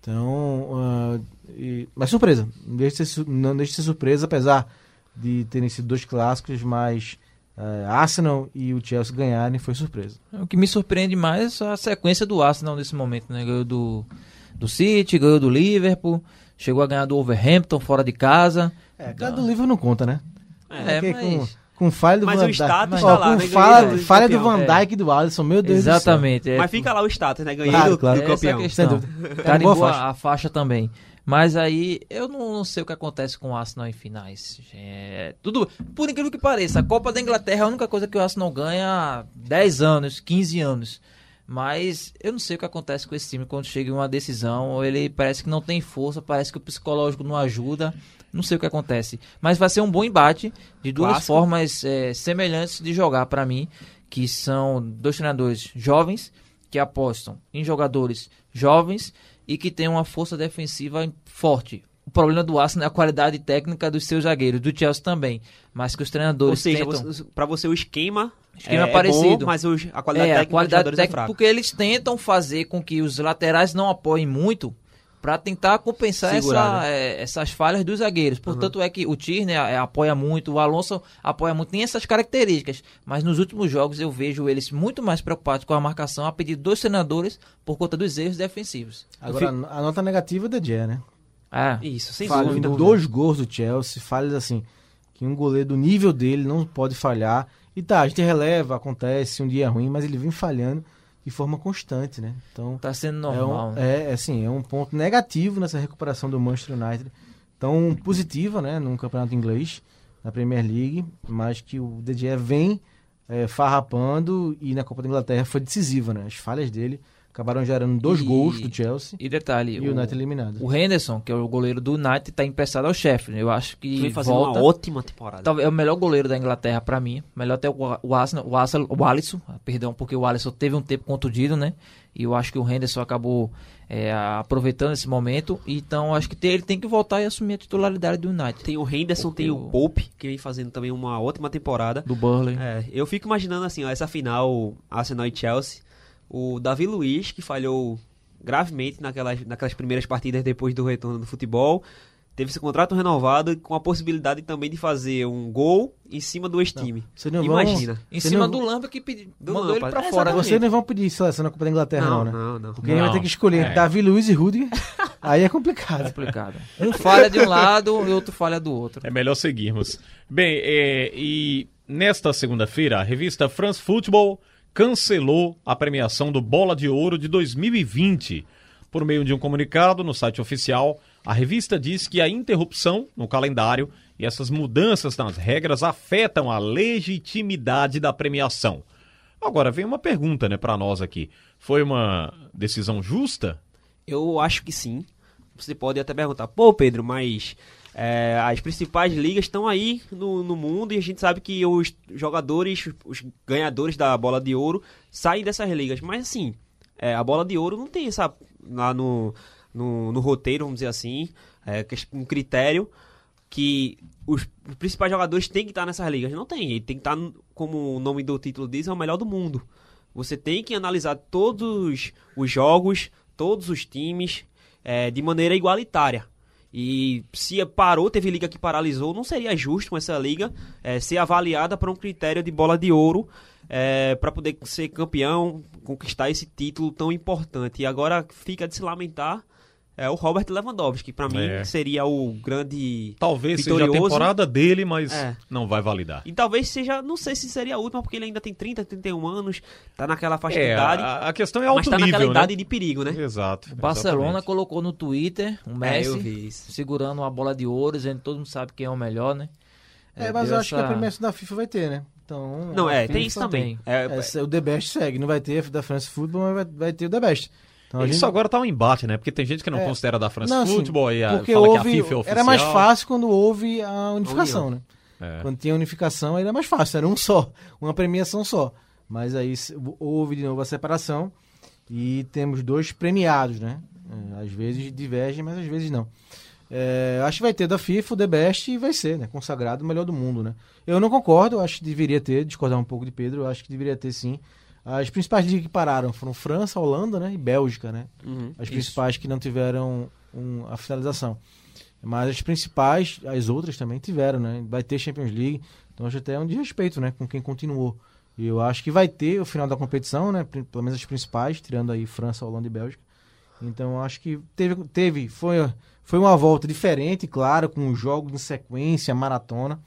Speaker 2: Então, ah, e- mas surpresa, não de ser, não deixa de ser surpresa, apesar de terem sido dois clássicos, mas ah, Arsenal e o Chelsea ganharem foi surpresa.
Speaker 3: O que me surpreende mais é a sequência do Arsenal nesse momento, né? Ganhou do, do City, ganhou do Liverpool, chegou a ganhar do Overhampton fora de casa.
Speaker 2: É, do livro não conta, né?
Speaker 3: É,
Speaker 2: Porque
Speaker 3: mas-
Speaker 2: com, com falha do
Speaker 4: Mas
Speaker 2: Van
Speaker 4: o
Speaker 2: Dijk.
Speaker 4: status
Speaker 2: Ó,
Speaker 4: tá lá,
Speaker 2: com
Speaker 4: né?
Speaker 2: falha,
Speaker 4: do
Speaker 2: falha do Van
Speaker 3: é.
Speaker 2: Dijk e do Alisson, meu Deus
Speaker 3: Exatamente. é.
Speaker 4: Mas fica lá o status, né? Ganhei
Speaker 2: Claro,
Speaker 4: do,
Speaker 2: claro.
Speaker 4: do
Speaker 3: é
Speaker 4: campeão.
Speaker 3: questão.
Speaker 2: Sem dúvida.
Speaker 3: Carimbou
Speaker 2: Boa
Speaker 3: a,
Speaker 2: faixa.
Speaker 3: a faixa também. Mas aí, eu não, não sei o que acontece com o Arsenal em finais. É, tudo, por incrível que pareça, a Copa da Inglaterra é a única coisa que o Arsenal ganha há 10 anos, 15 anos. Mas eu não sei o que acontece com esse time quando chega em uma decisão. Ele parece que não tem força, parece que o psicológico não ajuda. Não sei o que acontece. Mas vai ser um bom embate de duas formas é, semelhantes de jogar para mim, que são dois treinadores jovens que apostam em jogadores jovens e que têm uma força defensiva forte. O problema do Arsenal é a qualidade técnica dos seus zagueiros, do Chelsea também, mas que os treinadores
Speaker 4: Ou seja,
Speaker 3: tentam...
Speaker 4: você- pra você o esquema,
Speaker 3: Esquema
Speaker 4: é,
Speaker 3: parecido.
Speaker 4: é bom, mas a qualidade
Speaker 3: é,
Speaker 4: técnica
Speaker 3: a qualidade
Speaker 4: dos jogadores é
Speaker 3: técnica,
Speaker 4: fraca.
Speaker 3: porque eles tentam fazer com que os laterais não apoiem muito para tentar compensar
Speaker 4: Segurar,
Speaker 3: essa, é, essas falhas dos zagueiros. Portanto, é que o Tierney é, apoia muito, o Alonso apoia muito, tem essas características. Mas nos últimos jogos eu vejo eles muito mais preocupados com a marcação a pedido dos treinadores por conta dos erros defensivos.
Speaker 2: Agora, a nota negativa é da Gea, né?
Speaker 3: Ah,
Speaker 4: Isso, sem
Speaker 2: falha
Speaker 4: dúvida.
Speaker 2: dois gols do Chelsea, falhas assim, que um goleiro do nível dele não pode falhar. E tá, a gente releva, acontece, um dia é ruim, mas ele vem falhando de forma constante, né? Então,
Speaker 3: tá sendo
Speaker 2: é,
Speaker 3: normal.
Speaker 2: um,
Speaker 3: né?
Speaker 2: é, assim, é um ponto negativo nessa recuperação do Manchester United. Tão positiva, né, no campeonato inglês, na Premier League, mas que o Gea vem é, farrapando e na Copa da Inglaterra foi decisiva, né? As falhas dele acabaram gerando dois
Speaker 3: E-
Speaker 2: gols do Chelsea
Speaker 3: E detalhe,
Speaker 2: e o United eliminado.
Speaker 3: o Henderson, que é o goleiro do United, está emprestado ao Sheffield. Eu acho que
Speaker 4: Vem fazendo
Speaker 3: volta...
Speaker 4: uma ótima temporada.
Speaker 3: Talvez é o melhor goleiro da Inglaterra pra mim. Melhor até o, o Arsenal, o, Arsenal, o Alisson, ah, perdão, porque o Alisson teve um tempo contundido, né? E eu acho que o Henderson acabou é, aproveitando esse momento. Então eu acho que tem- ele tem que voltar e assumir a titularidade do United.
Speaker 4: Tem o Henderson,
Speaker 3: Porque
Speaker 4: tem o
Speaker 3: o-
Speaker 4: Pope, que vem fazendo também uma ótima temporada.
Speaker 3: Do Burley.
Speaker 4: É, eu fico imaginando assim, ó, essa final Arsenal e Chelsea, o Davi Luiz, que falhou gravemente naquelas, naquelas primeiras partidas depois do retorno do futebol, teve esse contrato renovado com a possibilidade também de fazer um gol em cima do ex-time.
Speaker 2: Não vão-
Speaker 4: Imagina.
Speaker 3: Em cima
Speaker 2: não-
Speaker 3: do Lamba que pedi-
Speaker 4: Do
Speaker 3: mandou
Speaker 4: Lampa,
Speaker 3: ele pra
Speaker 4: é,
Speaker 3: fora.
Speaker 2: Vocês não vão pedir seleção na Copa da Inglaterra, não,
Speaker 4: Não,
Speaker 2: né?
Speaker 4: não, não.
Speaker 2: Porque aí vai
Speaker 1: Não.
Speaker 2: ter que escolher
Speaker 1: É.
Speaker 2: Davi Luiz e Rudiger. aí é complicado.
Speaker 3: complicado. Um falha de um lado e outro falha do outro.
Speaker 1: É melhor seguirmos. Bem, é, e nesta segunda-feira, a revista France Football cancelou a premiação do Bola de Ouro de 2020. Por meio de um comunicado no site oficial, a revista diz que a interrupção no calendário e essas mudanças nas regras afetam a legitimidade da premiação. Agora, vem uma pergunta né, para nós aqui. Foi uma decisão justa?
Speaker 4: Eu acho que sim. Você pode até perguntar, pô, Pedro, mas é, as principais ligas estão aí no, no mundo e a gente sabe que os jogadores, os ganhadores da bola de ouro saem dessas ligas. Mas assim, é, a bola de ouro não tem essa lá no, no, no roteiro, vamos dizer assim, é, um critério que os, os principais jogadores têm que estar nessas ligas. Não tem, ele tem que estar, como o nome do título diz, é o melhor do mundo. Você tem que analisar todos os jogos, todos os times, é, de maneira igualitária. E se parou, teve liga que paralisou, não seria justo essa liga é, ser avaliada para um critério de bola de ouro para poder ser campeão, conquistar esse título tão importante. E agora fica de se lamentar é, o Robert Lewandowski, que para mim
Speaker 1: É.
Speaker 4: seria o grande
Speaker 1: Talvez seja a
Speaker 4: vitorioso.
Speaker 1: temporada dele, mas
Speaker 4: É.
Speaker 1: não vai validar.
Speaker 4: E talvez seja, não sei se seria a última, porque ele ainda tem 30, 31 anos, tá naquela faixa de
Speaker 1: É,
Speaker 4: idade.
Speaker 1: a, a questão é
Speaker 4: mas
Speaker 1: alto
Speaker 4: tá naquela
Speaker 1: nível, né?
Speaker 4: idade de perigo, né?
Speaker 1: Exato.
Speaker 3: O Barcelona
Speaker 1: exatamente.
Speaker 3: colocou no Twitter o
Speaker 4: É,
Speaker 3: Messi segurando uma bola de ouro, dizendo que todo mundo sabe quem é o melhor, né?
Speaker 2: É, mas
Speaker 3: deu
Speaker 2: eu acho que a
Speaker 3: essa-
Speaker 2: premiação da FIFA vai ter, né? Então,
Speaker 4: Não,
Speaker 2: a
Speaker 4: é,
Speaker 2: FIFA
Speaker 4: tem isso também. É,
Speaker 2: É, se- o The Best segue, não vai ter da France Football, mas vai, vai ter o The Best. Então,
Speaker 1: Isso
Speaker 2: gente-
Speaker 1: agora tá um embate, né? Porque tem gente que não
Speaker 2: É.
Speaker 1: considera da France
Speaker 2: Não, assim,
Speaker 1: Football e a,
Speaker 2: porque houve,
Speaker 1: que a FIFA é oficial.
Speaker 2: era mais fácil quando houve a unificação, né?
Speaker 1: É.
Speaker 2: Quando tinha unificação era mais fácil, era um só, uma premiação só. Mas aí houve de novo a separação e temos dois premiados, né? É, às vezes divergem, mas às vezes não. É, acho que vai ter da FIFA o The Best e vai ser, né? Consagrado o melhor do mundo, né? Eu não concordo, acho que deveria ter, discordar um pouco de Pedro, acho que deveria ter sim. As principais ligas que pararam foram França, Holanda, né? E Bélgica, né?
Speaker 4: Uhum,
Speaker 2: as
Speaker 4: isso.
Speaker 2: principais que não tiveram um- a finalização. Mas as principais, as outras também tiveram, né? Vai ter Champions League, então acho até um desrespeito, né? Com quem continuou. E eu acho que vai ter o final da competição, né? Pelo menos as principais, tirando aí França, Holanda e Bélgica. Então acho que teve, teve foi, foi uma volta diferente, claro, com jogos em sequência, maratona.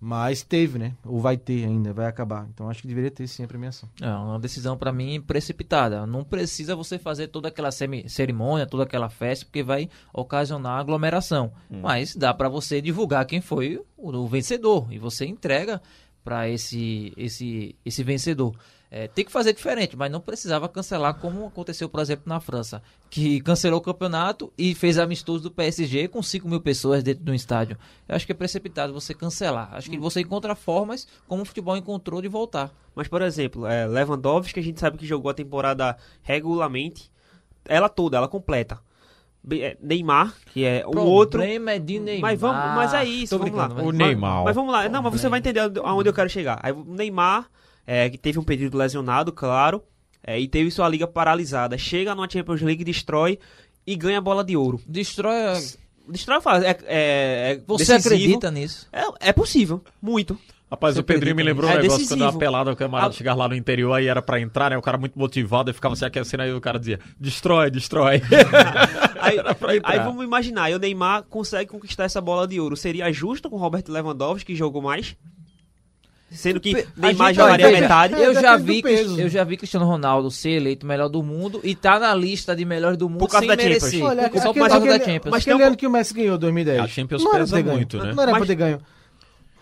Speaker 2: Mas teve, né? Ou vai ter ainda, vai acabar. Então acho que deveria ter sim a premiação.
Speaker 3: É uma decisão pra mim precipitada. Não precisa você fazer toda aquela semi- cerimônia, toda aquela festa, porque vai ocasionar aglomeração. Mas dá pra você divulgar quem foi o, o vencedor e você entrega pra esse esse esse vencedor. É, tem que fazer diferente, mas não precisava cancelar como aconteceu, por exemplo, na França, que cancelou o campeonato e fez amistoso do PSG com 5 mil pessoas dentro do estádio. Eu acho que é precipitado você cancelar. Acho que você encontra formas como o futebol encontrou de voltar.
Speaker 4: Mas, por exemplo, é, Lewandowski, que a gente sabe que jogou a temporada regularmente, ela toda, ela completa. É, Neymar, que é um outro.
Speaker 3: problema é de Neymar.
Speaker 4: Mas, vamos, mas é isso,
Speaker 3: Tô
Speaker 4: vamos lá.
Speaker 1: O
Speaker 4: Mas-
Speaker 1: Neymar.
Speaker 4: Mas vamos lá. Não, mas você vai entender aonde eu quero chegar. Aí, o Neymar, é, que teve um período lesionado, claro, é, e teve sua liga paralisada. Chega numa Champions League, destrói e ganha a bola de ouro.
Speaker 3: Destrói. a-
Speaker 4: Destrói a fase. É, é, é
Speaker 3: Você
Speaker 4: decisivo.
Speaker 3: acredita nisso?
Speaker 4: É, é possível, muito.
Speaker 1: Rapaz,
Speaker 2: Você
Speaker 1: o Pedrinho me lembrou um?
Speaker 4: É
Speaker 1: negócio quando eu
Speaker 4: decisivo.
Speaker 1: apelado o camarada
Speaker 4: Ah.
Speaker 1: chegar lá no interior, aí era pra entrar, né? O cara muito motivado, e ficava se aquecendo, aí o cara dizia, destrói, destrói.
Speaker 4: Aí, aí vamos imaginar, o Neymar consegue conquistar essa bola de ouro. Seria justo com o Robert Lewandowski, que jogou mais? Sendo que
Speaker 3: A
Speaker 4: Neymar jogaria
Speaker 3: veja,
Speaker 4: metade.
Speaker 3: Eu já, vi, eu já vi Cristiano Ronaldo ser eleito melhor do mundo e tá na lista de melhores do mundo
Speaker 4: Por causa
Speaker 3: sem
Speaker 4: da Champions.
Speaker 3: merecer.
Speaker 2: Olha,
Speaker 3: Só
Speaker 2: aquele,
Speaker 3: por causa da
Speaker 2: aquele-
Speaker 3: Champions.
Speaker 2: mas aquele ano que o Messi ganhou, 2010.
Speaker 1: A Champions
Speaker 2: não era
Speaker 1: pesa
Speaker 2: ter ganho.
Speaker 1: muito, né?
Speaker 2: Não era
Speaker 4: Mas-
Speaker 2: pra ter ganho.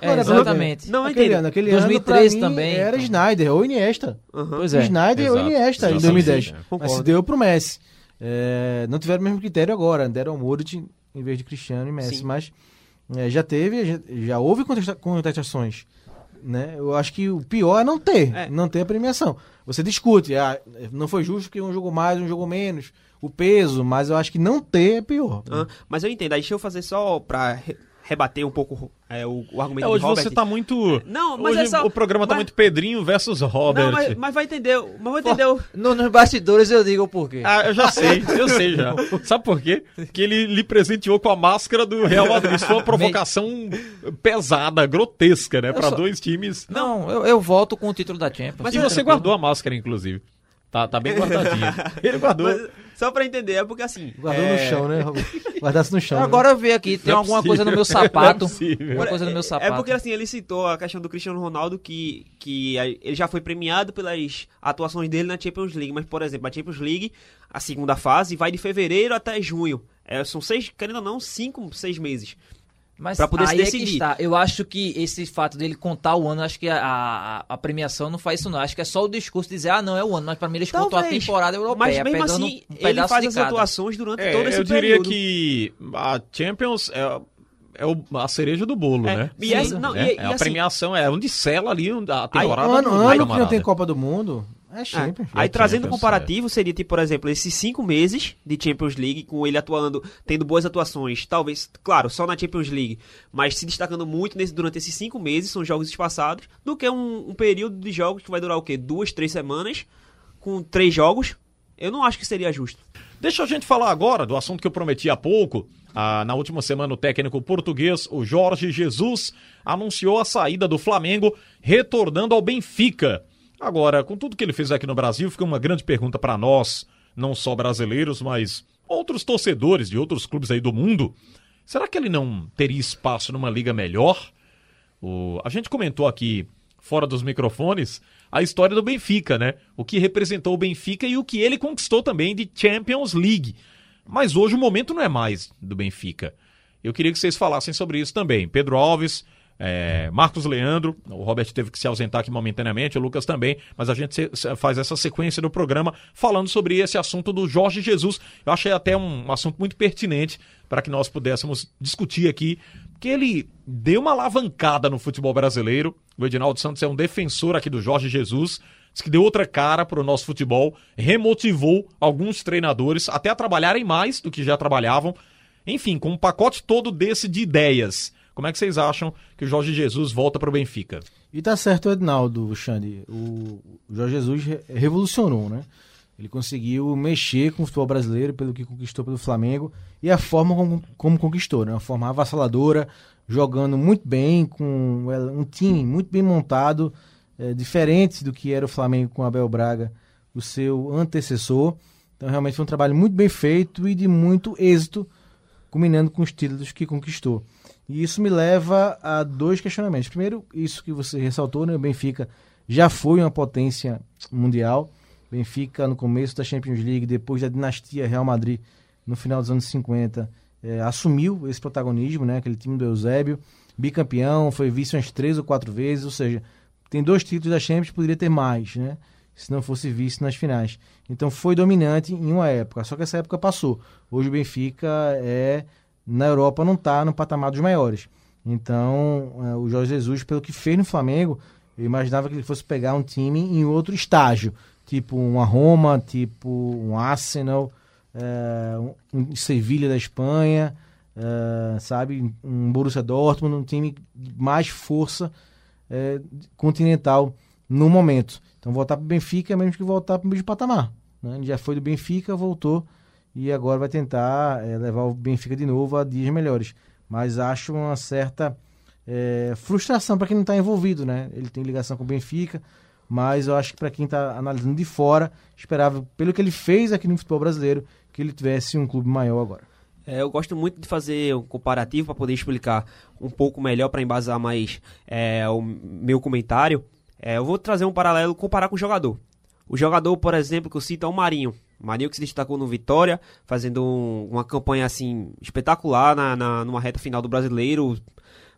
Speaker 3: É,
Speaker 2: era
Speaker 3: exatamente.
Speaker 4: Não,
Speaker 2: aquele ano, aquele
Speaker 3: 2013
Speaker 2: ano,
Speaker 3: também,
Speaker 2: Era
Speaker 3: então.
Speaker 2: Snyder ou Iniesta.
Speaker 3: Pois é.
Speaker 2: Snyder ou
Speaker 1: Exato,
Speaker 2: Iniesta em
Speaker 1: exatamente,
Speaker 2: 2010.
Speaker 1: é.
Speaker 2: Mas se deu pro Messi. É, não tiveram o mesmo critério agora. Deram ao Modric em vez de Cristiano e Messi.
Speaker 4: Sim.
Speaker 2: Mas é, já teve, já, já houve contesta- contestações. Né? Eu acho que o pior é não ter,
Speaker 4: É.
Speaker 2: não ter a premiação. Você discute, ah, não foi justo que um jogou mais, um jogou menos, o peso, mas eu acho que não ter é pior.
Speaker 4: Ah, mas eu entendo. Aí deixa eu fazer só pra re- rebater um pouco é, o, o argumento
Speaker 1: É, hoje
Speaker 4: de Robert.
Speaker 1: você tá muito.
Speaker 4: Não, mas
Speaker 1: hoje
Speaker 4: é só-
Speaker 1: o programa tá
Speaker 4: mas-
Speaker 1: muito Pedrinho versus Robert.
Speaker 4: Não, mas, mas vai entender, mas vai entender. o-
Speaker 3: No- nos bastidores eu digo o porquê.
Speaker 1: Ah, eu já sei, eu sei já. Sabe por quê? Que ele lhe presenteou com a máscara do Real Madrid. Isso foi uma provocação pesada, grotesca, né? Pra
Speaker 3: só-
Speaker 1: dois times.
Speaker 3: Não, eu, eu volto com o título da Champions.
Speaker 1: Mas e você guardou a máscara, inclusive. Tá, tá bem guardadinha. Ele guardou.
Speaker 4: Mas, só pra entender, é porque assim.
Speaker 2: Guardou
Speaker 4: é,
Speaker 2: no chão, né? Guardasse no chão. né?
Speaker 3: Agora eu vi aqui, tem
Speaker 1: Não é
Speaker 3: alguma
Speaker 1: possível,
Speaker 3: coisa no meu
Speaker 1: é
Speaker 3: sapato. Alguma coisa no meu
Speaker 4: É
Speaker 3: sapato.
Speaker 4: porque assim, ele citou a questão do Cristiano Ronaldo que, que ele já foi premiado pelas atuações dele na Champions League. Mas, por exemplo, a Champions League, a segunda fase, vai de fevereiro até junho. É, são seis, querendo ou não, cinco, seis meses.
Speaker 3: Mas
Speaker 4: pra poder se
Speaker 3: aí é que
Speaker 4: decidir.
Speaker 3: está. Eu acho que esse fato dele contar o ano, acho que a, a, a premiação não faz isso não. Acho que é só o discurso dizer, ah, não, é o ano. Mas pra mim eles contam a
Speaker 4: Talvez.
Speaker 3: temporada europeia,
Speaker 4: Mas mesmo assim,
Speaker 3: um
Speaker 4: ele faz as atuações durante
Speaker 1: É,
Speaker 4: todo esse
Speaker 1: eu diria
Speaker 4: período.
Speaker 1: que a Champions é, é o- a cereja do bolo,
Speaker 4: É,
Speaker 1: né?
Speaker 4: e essa- não,
Speaker 1: É,
Speaker 4: e-
Speaker 1: é
Speaker 4: e
Speaker 1: a
Speaker 4: assim-
Speaker 1: premiação, é onde sela ali a temporada.
Speaker 2: ano,
Speaker 1: do
Speaker 2: ano que não tem Copa do Mundo, é
Speaker 4: É.
Speaker 2: Champions.
Speaker 4: Aí
Speaker 1: É
Speaker 4: trazendo
Speaker 1: Champions,
Speaker 4: comparativo, seria tipo, por exemplo, esses cinco meses de Champions League, com ele atuando, tendo boas atuações, talvez, claro, só na Champions League, mas se destacando muito nesse, durante esses cinco meses, são jogos espaçados, do que um, um período de jogos que vai durar o quê? Duas, três semanas, com três jogos. Eu não acho que seria justo.
Speaker 1: Deixa a gente falar agora do assunto que eu prometi há pouco. Ah, na última semana, o técnico português, o Jorge Jesus, anunciou a saída do Flamengo, retornando ao Benfica. Agora, com tudo que ele fez aqui no Brasil, fica uma grande pergunta para nós, não só brasileiros, mas outros torcedores de outros clubes aí do mundo. Será que ele não teria espaço numa liga melhor? O- A gente comentou aqui, fora dos microfones, a história do Benfica, né? O que representou o Benfica e o que ele conquistou também de Champions League. Mas hoje o momento não é mais do Benfica. Eu queria que vocês falassem sobre isso também. Pedro Alves, é, Marcos Leandro, o Robert teve que se ausentar aqui momentaneamente, o Lucas também, mas a gente se- se- faz essa sequência do programa falando sobre esse assunto do Jorge Jesus. Eu achei até um assunto muito pertinente para que nós pudéssemos discutir aqui, porque ele deu uma alavancada no futebol brasileiro. O Edinaldo Santos é um defensor aqui do Jorge Jesus. Que deu outra cara para o nosso futebol, remotivou alguns treinadores até a trabalharem mais do que já trabalhavam. Enfim, com um pacote todo desse de ideias. Como é que vocês acham que o Jorge Jesus volta para o Benfica?
Speaker 2: E tá certo Ednaldo, Xande. O Jorge Jesus re- revolucionou, né? Ele conseguiu mexer com o futebol brasileiro pelo que conquistou pelo Flamengo e a forma como, como conquistou, né? Uma forma avassaladora, jogando muito bem, com um time muito bem montado, eh, diferente do que era o Flamengo com Abel Braga, o seu antecessor. Então, realmente foi um trabalho muito bem feito e de muito êxito, culminando com os títulos que conquistou. E isso me leva a dois questionamentos. Primeiro, isso que você ressaltou, né? O Benfica já foi uma potência mundial. Benfica, no começo da Champions League, depois da dinastia Real Madrid, no final dos anos 50, eh, assumiu esse protagonismo, né? Aquele time do Eusébio, bicampeão, foi vice umas três ou quatro vezes, ou seja, tem dois títulos da Champions, poderia ter mais, né? Se não fosse vice nas finais. Então foi dominante em uma época, só que essa época passou. Hoje o Benfica é na Europa não está no patamar dos maiores. Então, eh, o Jorge Jesus, pelo que fez no Flamengo, eu imaginava que ele fosse pegar um time em outro estágio, tipo uma Roma, tipo um Arsenal, eh, um, Sevilha da Espanha, eh, sabe, um Borussia Dortmund, um time de mais força eh, continental no momento. Então, voltar para o Benfica é mesmo que voltar para o mesmo patamar. Né? Ele já foi do Benfica, voltou e agora vai tentar eh, levar o Benfica de novo a dias melhores. Mas acho uma certa eh, frustração para quem não está envolvido, né? Ele tem ligação com o Benfica, mas eu acho que para quem está analisando de fora, esperava, pelo que ele fez aqui no futebol brasileiro, que ele tivesse um clube maior agora.
Speaker 4: É, eu gosto muito de fazer um comparativo para poder explicar um pouco melhor, para embasar mais é, o meu comentário. É, eu vou trazer um paralelo, comparar com o jogador. O jogador, por exemplo, que eu cito é o Marinho. O Marinho que se destacou no Vitória, fazendo um- uma campanha assim espetacular na, na- numa reta final do brasileiro,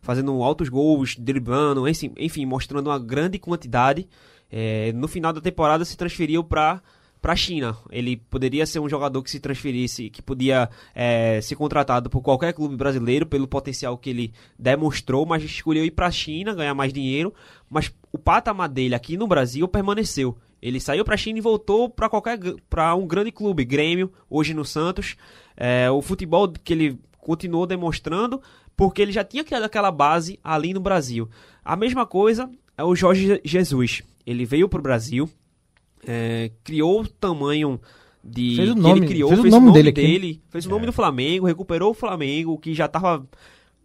Speaker 4: fazendo altos gols, driblando, enfim, mostrando uma grande quantidade. É, no final da temporada se transferiu para para a China. Ele poderia ser um jogador que se transferisse, que podia é, ser contratado por qualquer clube brasileiro pelo potencial que ele demonstrou, mas escolheu ir para a China, ganhar mais dinheiro. Mas o patamar dele aqui no Brasil permaneceu. Ele saiu para a China e voltou para qualquer para um grande clube, Grêmio, hoje no Santos. É, o futebol que ele continuou demonstrando porque ele já tinha criado aquela base ali no Brasil. A mesma coisa é o Jorge Jesus. Ele veio pro Brasil, é, criou o tamanho de
Speaker 2: Fez o
Speaker 4: que
Speaker 2: nome-
Speaker 4: ele criou,
Speaker 2: fez o
Speaker 4: fez
Speaker 2: nome
Speaker 4: o nome
Speaker 2: dele aqui.
Speaker 4: dele, fez o nome do Flamengo, recuperou o Flamengo, que já estava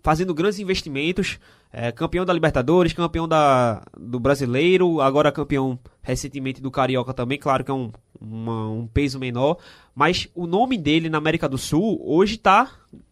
Speaker 4: fazendo grandes investimentos, é, campeão da Libertadores, campeão da, do Brasileiro, agora campeão recentemente do Carioca também, claro que é um, uma- um peso menor, mas o nome dele na América do Sul hoje tá,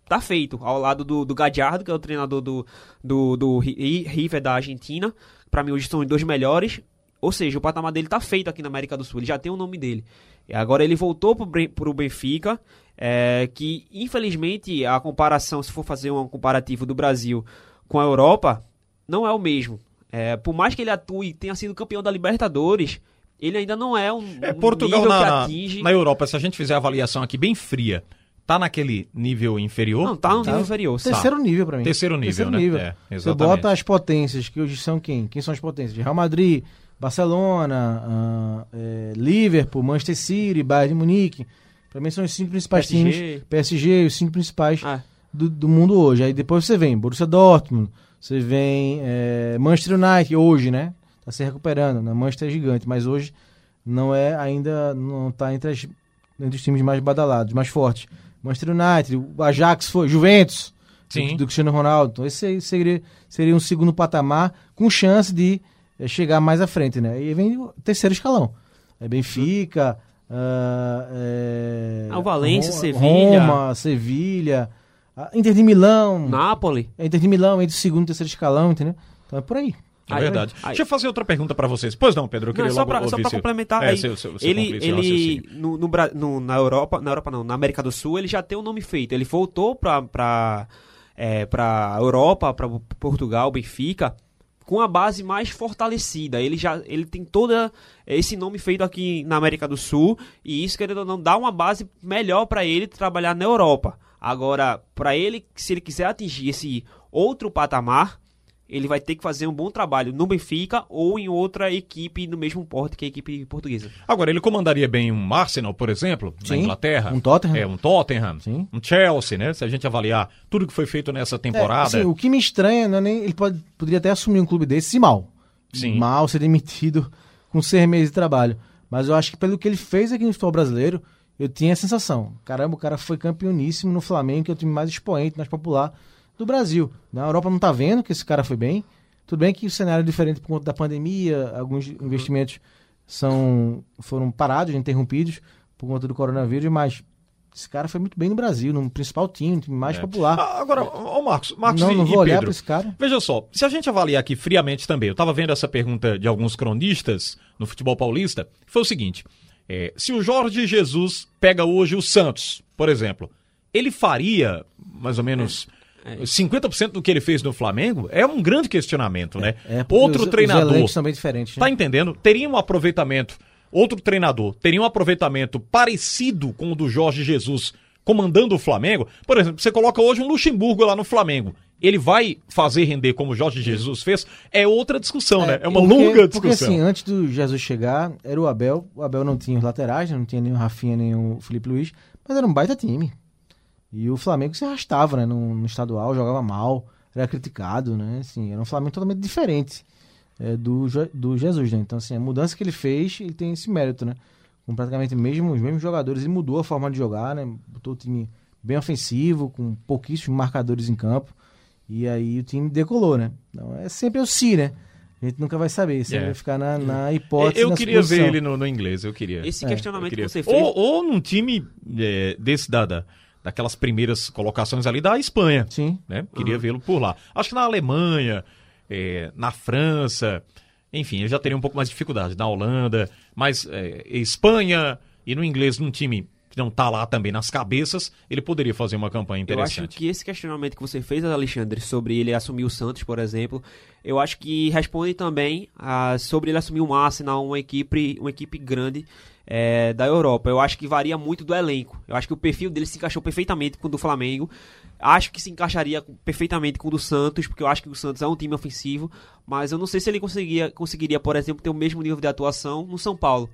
Speaker 4: tá feito, ao lado do, do Gadiardo, que é o treinador do, do, do Ri- River da Argentina, para mim hoje são os dois melhores, ou seja, o patamar dele tá feito aqui na América do Sul, ele já tem o nome dele. E agora ele voltou Bre- pro Benfica, é, que infelizmente a comparação, se for fazer um comparativo do Brasil com a Europa, não é o mesmo. É, por mais que ele atue e tenha sido campeão da Libertadores, ele ainda não é um,
Speaker 1: É,
Speaker 4: um
Speaker 1: Portugal
Speaker 4: nível
Speaker 1: na,
Speaker 4: atinge.
Speaker 1: na Europa, se a gente fizer a avaliação aqui bem fria, tá naquele nível inferior?
Speaker 4: Não, tá no nível inferior. sim.
Speaker 2: Terceiro nível pra mim.
Speaker 1: Terceiro nível,
Speaker 2: Terceiro
Speaker 1: né?
Speaker 2: nível.
Speaker 1: É,
Speaker 2: Você
Speaker 1: exatamente.
Speaker 2: bota as potências, que hoje são quem? Quem são as potências? Real Madrid, Barcelona, ah, é, Liverpool, Manchester City, Bayern de Munique. Pra mim são os cinco principais
Speaker 4: PSG.
Speaker 2: times. PSG, os cinco principais
Speaker 4: Ah.
Speaker 2: do, do mundo hoje. Aí depois você vem Borussia Dortmund, você vem é, Manchester United, hoje, né? Tá se recuperando. né? Manchester é gigante, mas hoje não é ainda, não tá entre, as, entre os times mais badalados, mais fortes. Manchester United, o Ajax foi, Juventus,
Speaker 1: Sim.
Speaker 2: do, do Cristiano Ronaldo. Então esse aí seria, seria um segundo patamar com chance de eh, chegar mais à frente, né? E aí vem o terceiro escalão. É Benfica, ah, é,
Speaker 4: Ah, o Valência, Sevilha.
Speaker 2: Roma, Sevilha, ah, Inter de Milão.
Speaker 4: Napoli.
Speaker 2: É Inter de Milão entre o segundo e terceiro escalão, entendeu? Então é por aí.
Speaker 1: É
Speaker 4: Aí-
Speaker 1: verdade.
Speaker 4: aí-
Speaker 1: Deixa eu fazer outra pergunta pra vocês. Pois não, Pedro, eu
Speaker 4: Não,
Speaker 1: queria
Speaker 4: só
Speaker 1: logo
Speaker 4: pra, só
Speaker 1: seu-
Speaker 4: complementar,
Speaker 1: é,
Speaker 4: aí,
Speaker 1: seu- seu- seu
Speaker 4: ele, ele no, no no- na Europa, na Europa não, na América do Sul, ele já tem o nome feito. Ele voltou pra, é, pra Europa, pra Portugal, Benfica, com a base mais fortalecida. Ele já ele tem todo esse nome feito aqui na América do Sul e isso, querendo ou não, dá uma base melhor pra ele trabalhar na Europa. Agora, pra ele, se ele quiser atingir esse outro patamar, ele vai ter que fazer um bom trabalho no Benfica ou em outra equipe no mesmo porte que a equipe portuguesa.
Speaker 1: Agora, ele comandaria bem um Arsenal, por exemplo, na
Speaker 2: Sim,
Speaker 1: Inglaterra.
Speaker 2: um Tottenham.
Speaker 1: É, um Tottenham.
Speaker 2: Sim.
Speaker 1: Um Chelsea, né? Se a gente avaliar tudo que foi feito nessa temporada.
Speaker 2: É, assim, o que me estranha, não é nem, ele pode, poderia até assumir um clube desse e mal.
Speaker 1: Sim.
Speaker 2: Mal, ser demitido com seis meses de trabalho. Mas eu acho que pelo que ele fez aqui no futebol brasileiro, eu tinha a sensação. Caramba, o cara foi campeoníssimo no Flamengo, que é o time mais expoente, mais popular do Brasil. Na Europa não tá vendo que esse cara foi bem. Tudo bem que o cenário é diferente por conta da pandemia, alguns investimentos são, foram parados, interrompidos por conta do coronavírus, mas esse cara foi muito bem no Brasil, no principal time, no time mais
Speaker 1: É.
Speaker 2: popular.
Speaker 1: Ah, Agora, ô Marcos, Marcos
Speaker 2: Não,
Speaker 1: e,
Speaker 2: não vou
Speaker 1: e
Speaker 2: olhar pra esse cara.
Speaker 1: Veja só, se a gente avaliar aqui friamente também, eu estava vendo essa pergunta de alguns cronistas no futebol paulista, foi o seguinte: é, se o Jorge Jesus pega hoje o Santos, por exemplo, ele faria mais ou menos
Speaker 2: É,
Speaker 1: 50% do que ele fez no Flamengo? É um grande questionamento, né?
Speaker 2: É, porque
Speaker 1: Outro
Speaker 2: os- os
Speaker 1: treinador.
Speaker 2: são bem diferentes. né?
Speaker 1: Tá entendendo? Teria um aproveitamento, outro treinador, teria um aproveitamento parecido com o do Jorge Jesus comandando o Flamengo. Por exemplo, você coloca hoje um Luxemburgo lá no Flamengo. Ele vai fazer render como o Jorge Jesus fez? É outra discussão, né? É uma
Speaker 2: porque,
Speaker 1: longa
Speaker 2: Porque
Speaker 1: discussão.
Speaker 2: assim, antes do Jesus chegar, era o Abel. O Abel não tinha os laterais, não tinha nem o Rafinha, nem o Felipe Luiz, mas era um baita time. E o Flamengo se arrastava, né? No, no estadual, jogava mal, era criticado, né? Assim, era um Flamengo totalmente diferente é, do, do Jesus, né? Então, assim, a mudança que ele fez, ele tem esse mérito, né? Com praticamente mesmo, os mesmos jogadores, ele mudou a forma de jogar, né? Botou o time bem ofensivo, com pouquíssimos marcadores em campo. E aí o time decolou, né? Então é sempre o si, né? A gente nunca vai saber, sempre
Speaker 1: É.
Speaker 2: vai ficar na, na hipótese.
Speaker 1: Eu
Speaker 2: na
Speaker 1: queria ver
Speaker 2: suposição.
Speaker 1: ele no, no inglês, eu queria.
Speaker 4: Esse
Speaker 1: É,
Speaker 4: questionamento
Speaker 1: eu queria.
Speaker 4: que você fez-
Speaker 1: Ou, ou num time é, desse da, da- daquelas primeiras colocações ali da Espanha.
Speaker 2: Sim.
Speaker 1: Né? Queria vê-lo por lá. Acho que na Alemanha, é, na França, enfim, eu já teria um pouco mais de dificuldade. Na Holanda, mas é, Espanha e no inglês, num time que não tá lá também nas cabeças, ele poderia fazer uma campanha
Speaker 4: Eu acho
Speaker 1: interessante.
Speaker 4: que esse questionamento que você fez, Alexandre, sobre ele assumir o Santos, por exemplo, eu acho que responde também a, sobre ele assumir um Arsenal, uma equipe, uma equipe grande é, da Europa. Eu acho que varia muito do elenco. Eu acho que o perfil dele se encaixou perfeitamente com o do Flamengo. Acho que se encaixaria perfeitamente com o do Santos, porque eu acho que o Santos é um time ofensivo, mas eu não sei se ele conseguiria, conseguiria por exemplo, ter o mesmo nível de atuação no São Paulo.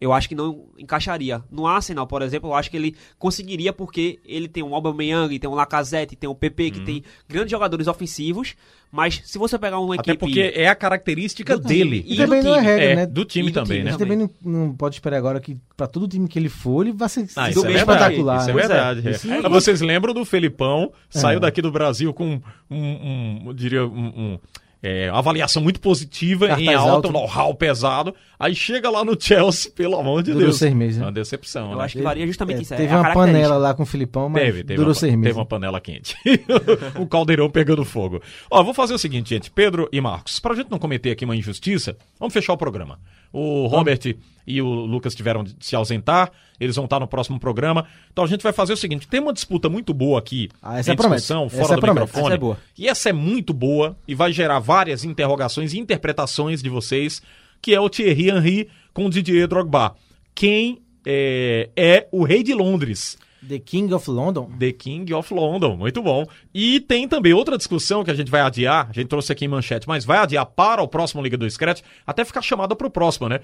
Speaker 4: Eu acho que não encaixaria. No Arsenal, por exemplo, eu acho que ele conseguiria porque ele tem um Aubameyang, tem um Lacazette, tem um PP, que tem grandes jogadores ofensivos, mas se você pegar uma
Speaker 1: Uhum. Até
Speaker 4: equipe...
Speaker 1: porque é a característica dele.
Speaker 4: E
Speaker 2: E também
Speaker 4: do
Speaker 2: não é
Speaker 4: time,
Speaker 2: regra,
Speaker 1: é,
Speaker 2: né?
Speaker 1: do time
Speaker 4: do
Speaker 1: também,
Speaker 4: time,
Speaker 1: né?
Speaker 2: gente também não, não pode esperar agora que pra todo time que ele for, ele vai ser,
Speaker 1: Ah, isso é
Speaker 2: espetacular.
Speaker 1: Isso é
Speaker 2: né?
Speaker 1: verdade. é.
Speaker 2: Isso
Speaker 1: Ah, Vocês lembram do Felipão? Saiu
Speaker 2: É.
Speaker 1: daqui do Brasil com um, um- eu diria, um, um, é, avaliação muito positiva
Speaker 2: Cartaz
Speaker 1: em alta,
Speaker 2: alto.
Speaker 1: um know-how pesado. Aí chega lá no Chelsea, pelo amor de
Speaker 2: Durou
Speaker 1: Deus.
Speaker 2: seis meses,
Speaker 1: É
Speaker 2: né?
Speaker 1: uma decepção,
Speaker 4: Eu
Speaker 1: né?
Speaker 4: acho que varia justamente
Speaker 2: É,
Speaker 4: isso. é
Speaker 2: teve
Speaker 4: a
Speaker 2: uma panela lá com o Filipão, mas
Speaker 1: Teve, teve,
Speaker 2: durou
Speaker 1: uma,
Speaker 2: seis
Speaker 1: teve
Speaker 2: meses.
Speaker 1: uma panela quente. o caldeirão pegando fogo. Ó, vou fazer o seguinte, gente. Pedro e Marcos, pra gente não cometer aqui uma injustiça, vamos fechar o programa. O Robert e o Lucas tiveram de se ausentar, eles vão estar no próximo programa. Então a gente vai fazer o seguinte: tem uma disputa muito boa aqui
Speaker 2: Ah, essa
Speaker 1: em
Speaker 2: promete.
Speaker 1: discussão,
Speaker 2: Essa
Speaker 1: fora do
Speaker 2: promete.
Speaker 1: microfone.
Speaker 4: Essa é boa.
Speaker 1: E essa é muito boa e vai gerar várias interrogações e interpretações de vocês, que é o Thierry Henry com o Didier Drogba. Quem é, é o rei de Londres?
Speaker 2: The King of London.
Speaker 1: The King of London, muito bom. E tem também outra discussão que a gente vai adiar, a gente trouxe aqui em manchete, mas vai adiar para o próximo Liga do Scratch, até ficar chamada para o próximo, né?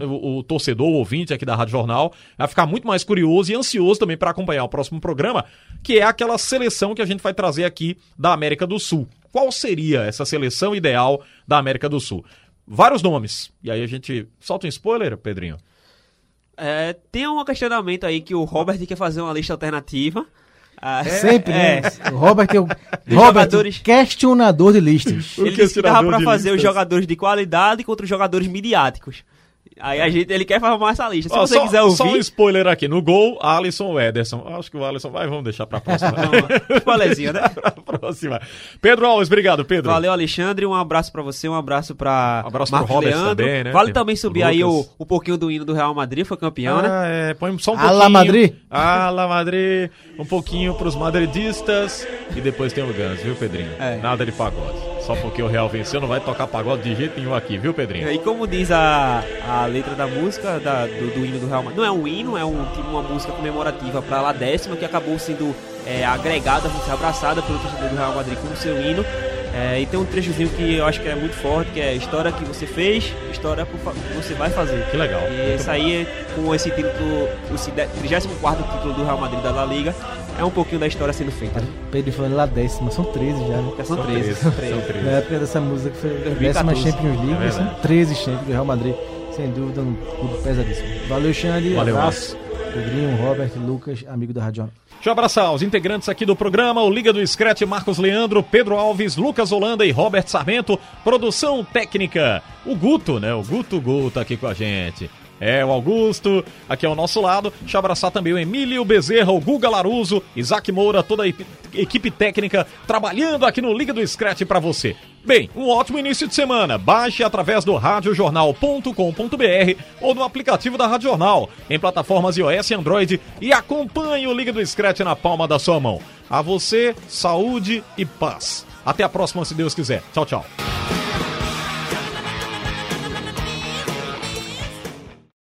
Speaker 1: O, o torcedor, o ouvinte aqui da Rádio Jornal, vai ficar muito mais curioso e ansioso também para acompanhar o próximo programa, que é aquela seleção que a gente vai trazer aqui da América do Sul. Qual seria essa seleção ideal da América do Sul? Vários nomes. E aí a gente solta um spoiler, Pedrinho?
Speaker 4: É, tem um questionamento aí que o Robert quer fazer uma lista alternativa. Ah,
Speaker 2: Sempre,
Speaker 4: é,
Speaker 2: né? O Robert é o Robert,
Speaker 4: jogadores-
Speaker 2: questionador de listas.
Speaker 4: Ele disse que dava pra fazer os
Speaker 1: listas.
Speaker 4: jogadores de qualidade contra os jogadores midiáticos. Aí a gente, ele quer formar essa lista. Se
Speaker 1: Ó,
Speaker 4: você
Speaker 1: só,
Speaker 4: quiser ouvir,
Speaker 1: só um spoiler aqui. No gol, Alisson ou Ederson. Acho que o Alisson vai, vamos deixar pra próxima.
Speaker 4: spoilerzinho, né?
Speaker 1: pra próxima. Pedro Alves, obrigado, Pedro.
Speaker 4: Valeu, Alexandre. Um abraço pra você, um abraço pra
Speaker 1: Um abraço pro
Speaker 4: Marcos
Speaker 1: Robert
Speaker 4: Leandro.
Speaker 1: também, né?
Speaker 4: Vale
Speaker 1: Tem
Speaker 4: também subir
Speaker 1: o
Speaker 4: aí o,
Speaker 1: Lucas.
Speaker 4: o pouquinho do hino do Real Madrid, foi campeão, né?
Speaker 1: Ah, é, põe só um
Speaker 2: Ala
Speaker 1: pouquinho.
Speaker 2: Madrid.
Speaker 1: Ala Madrid. Um pouquinho pros madridistas. E depois tem o Gans, viu, Pedrinho?
Speaker 4: É.
Speaker 1: Nada de pagode. Só porque o Real venceu, não vai tocar pagode de jeito nenhum aqui, viu, Pedrinho?
Speaker 4: E como diz a, a letra da música, da- do, do hino do Real Madrid, não é um hino, é um, tipo uma música comemorativa para lá décima, que acabou sendo é, agregada, abraçada pelo torcedor do Real Madrid como seu hino. É, e tem um trechozinho que eu acho que é muito forte, que é história que você fez, história que você vai fazer.
Speaker 1: Que legal.
Speaker 4: E isso aí, com esse título, o 34 título do Real Madrid da La Liga, é um pouquinho da história sendo feita. né?
Speaker 2: Pedro falando lá décima, são 13 já, né?
Speaker 4: São
Speaker 1: São
Speaker 4: 13.
Speaker 1: 13,
Speaker 4: são
Speaker 1: são
Speaker 4: 13.
Speaker 1: 13.
Speaker 2: Na época dessa música que foi a
Speaker 4: 2014.
Speaker 2: décima Champions League,
Speaker 1: É
Speaker 2: são
Speaker 1: verdade.
Speaker 2: 13 Champions do Real Madrid. Sem dúvida, um clube pesadíssimo. Valeu, Xande.
Speaker 1: Valeu,
Speaker 2: abraço. Pedrinho, Robert, Lucas, amigo da Rádio.
Speaker 1: Deixa eu abraçar os integrantes aqui do programa, o Liga do Scratch, Marcos Leandro, Pedro Alves, Lucas Holanda e Robert Sarmento. Produção técnica, o Guto, né? O Guto Guto tá aqui com a gente. É, o Augusto, aqui ao nosso lado. Deixa eu abraçar também o Emílio Bezerra, o Guga Laruso, Isaac Moura, toda a equipe técnica trabalhando aqui no Liga do Scratch pra você. Bem, um ótimo início de semana. Baixe através do radiojornal.com.br ou no aplicativo da Rádio Jornal, em plataformas iOS e Android e acompanhe o Liga do Scratch na palma da sua mão. A você, saúde e paz. Até a próxima, se Deus quiser. Tchau, tchau.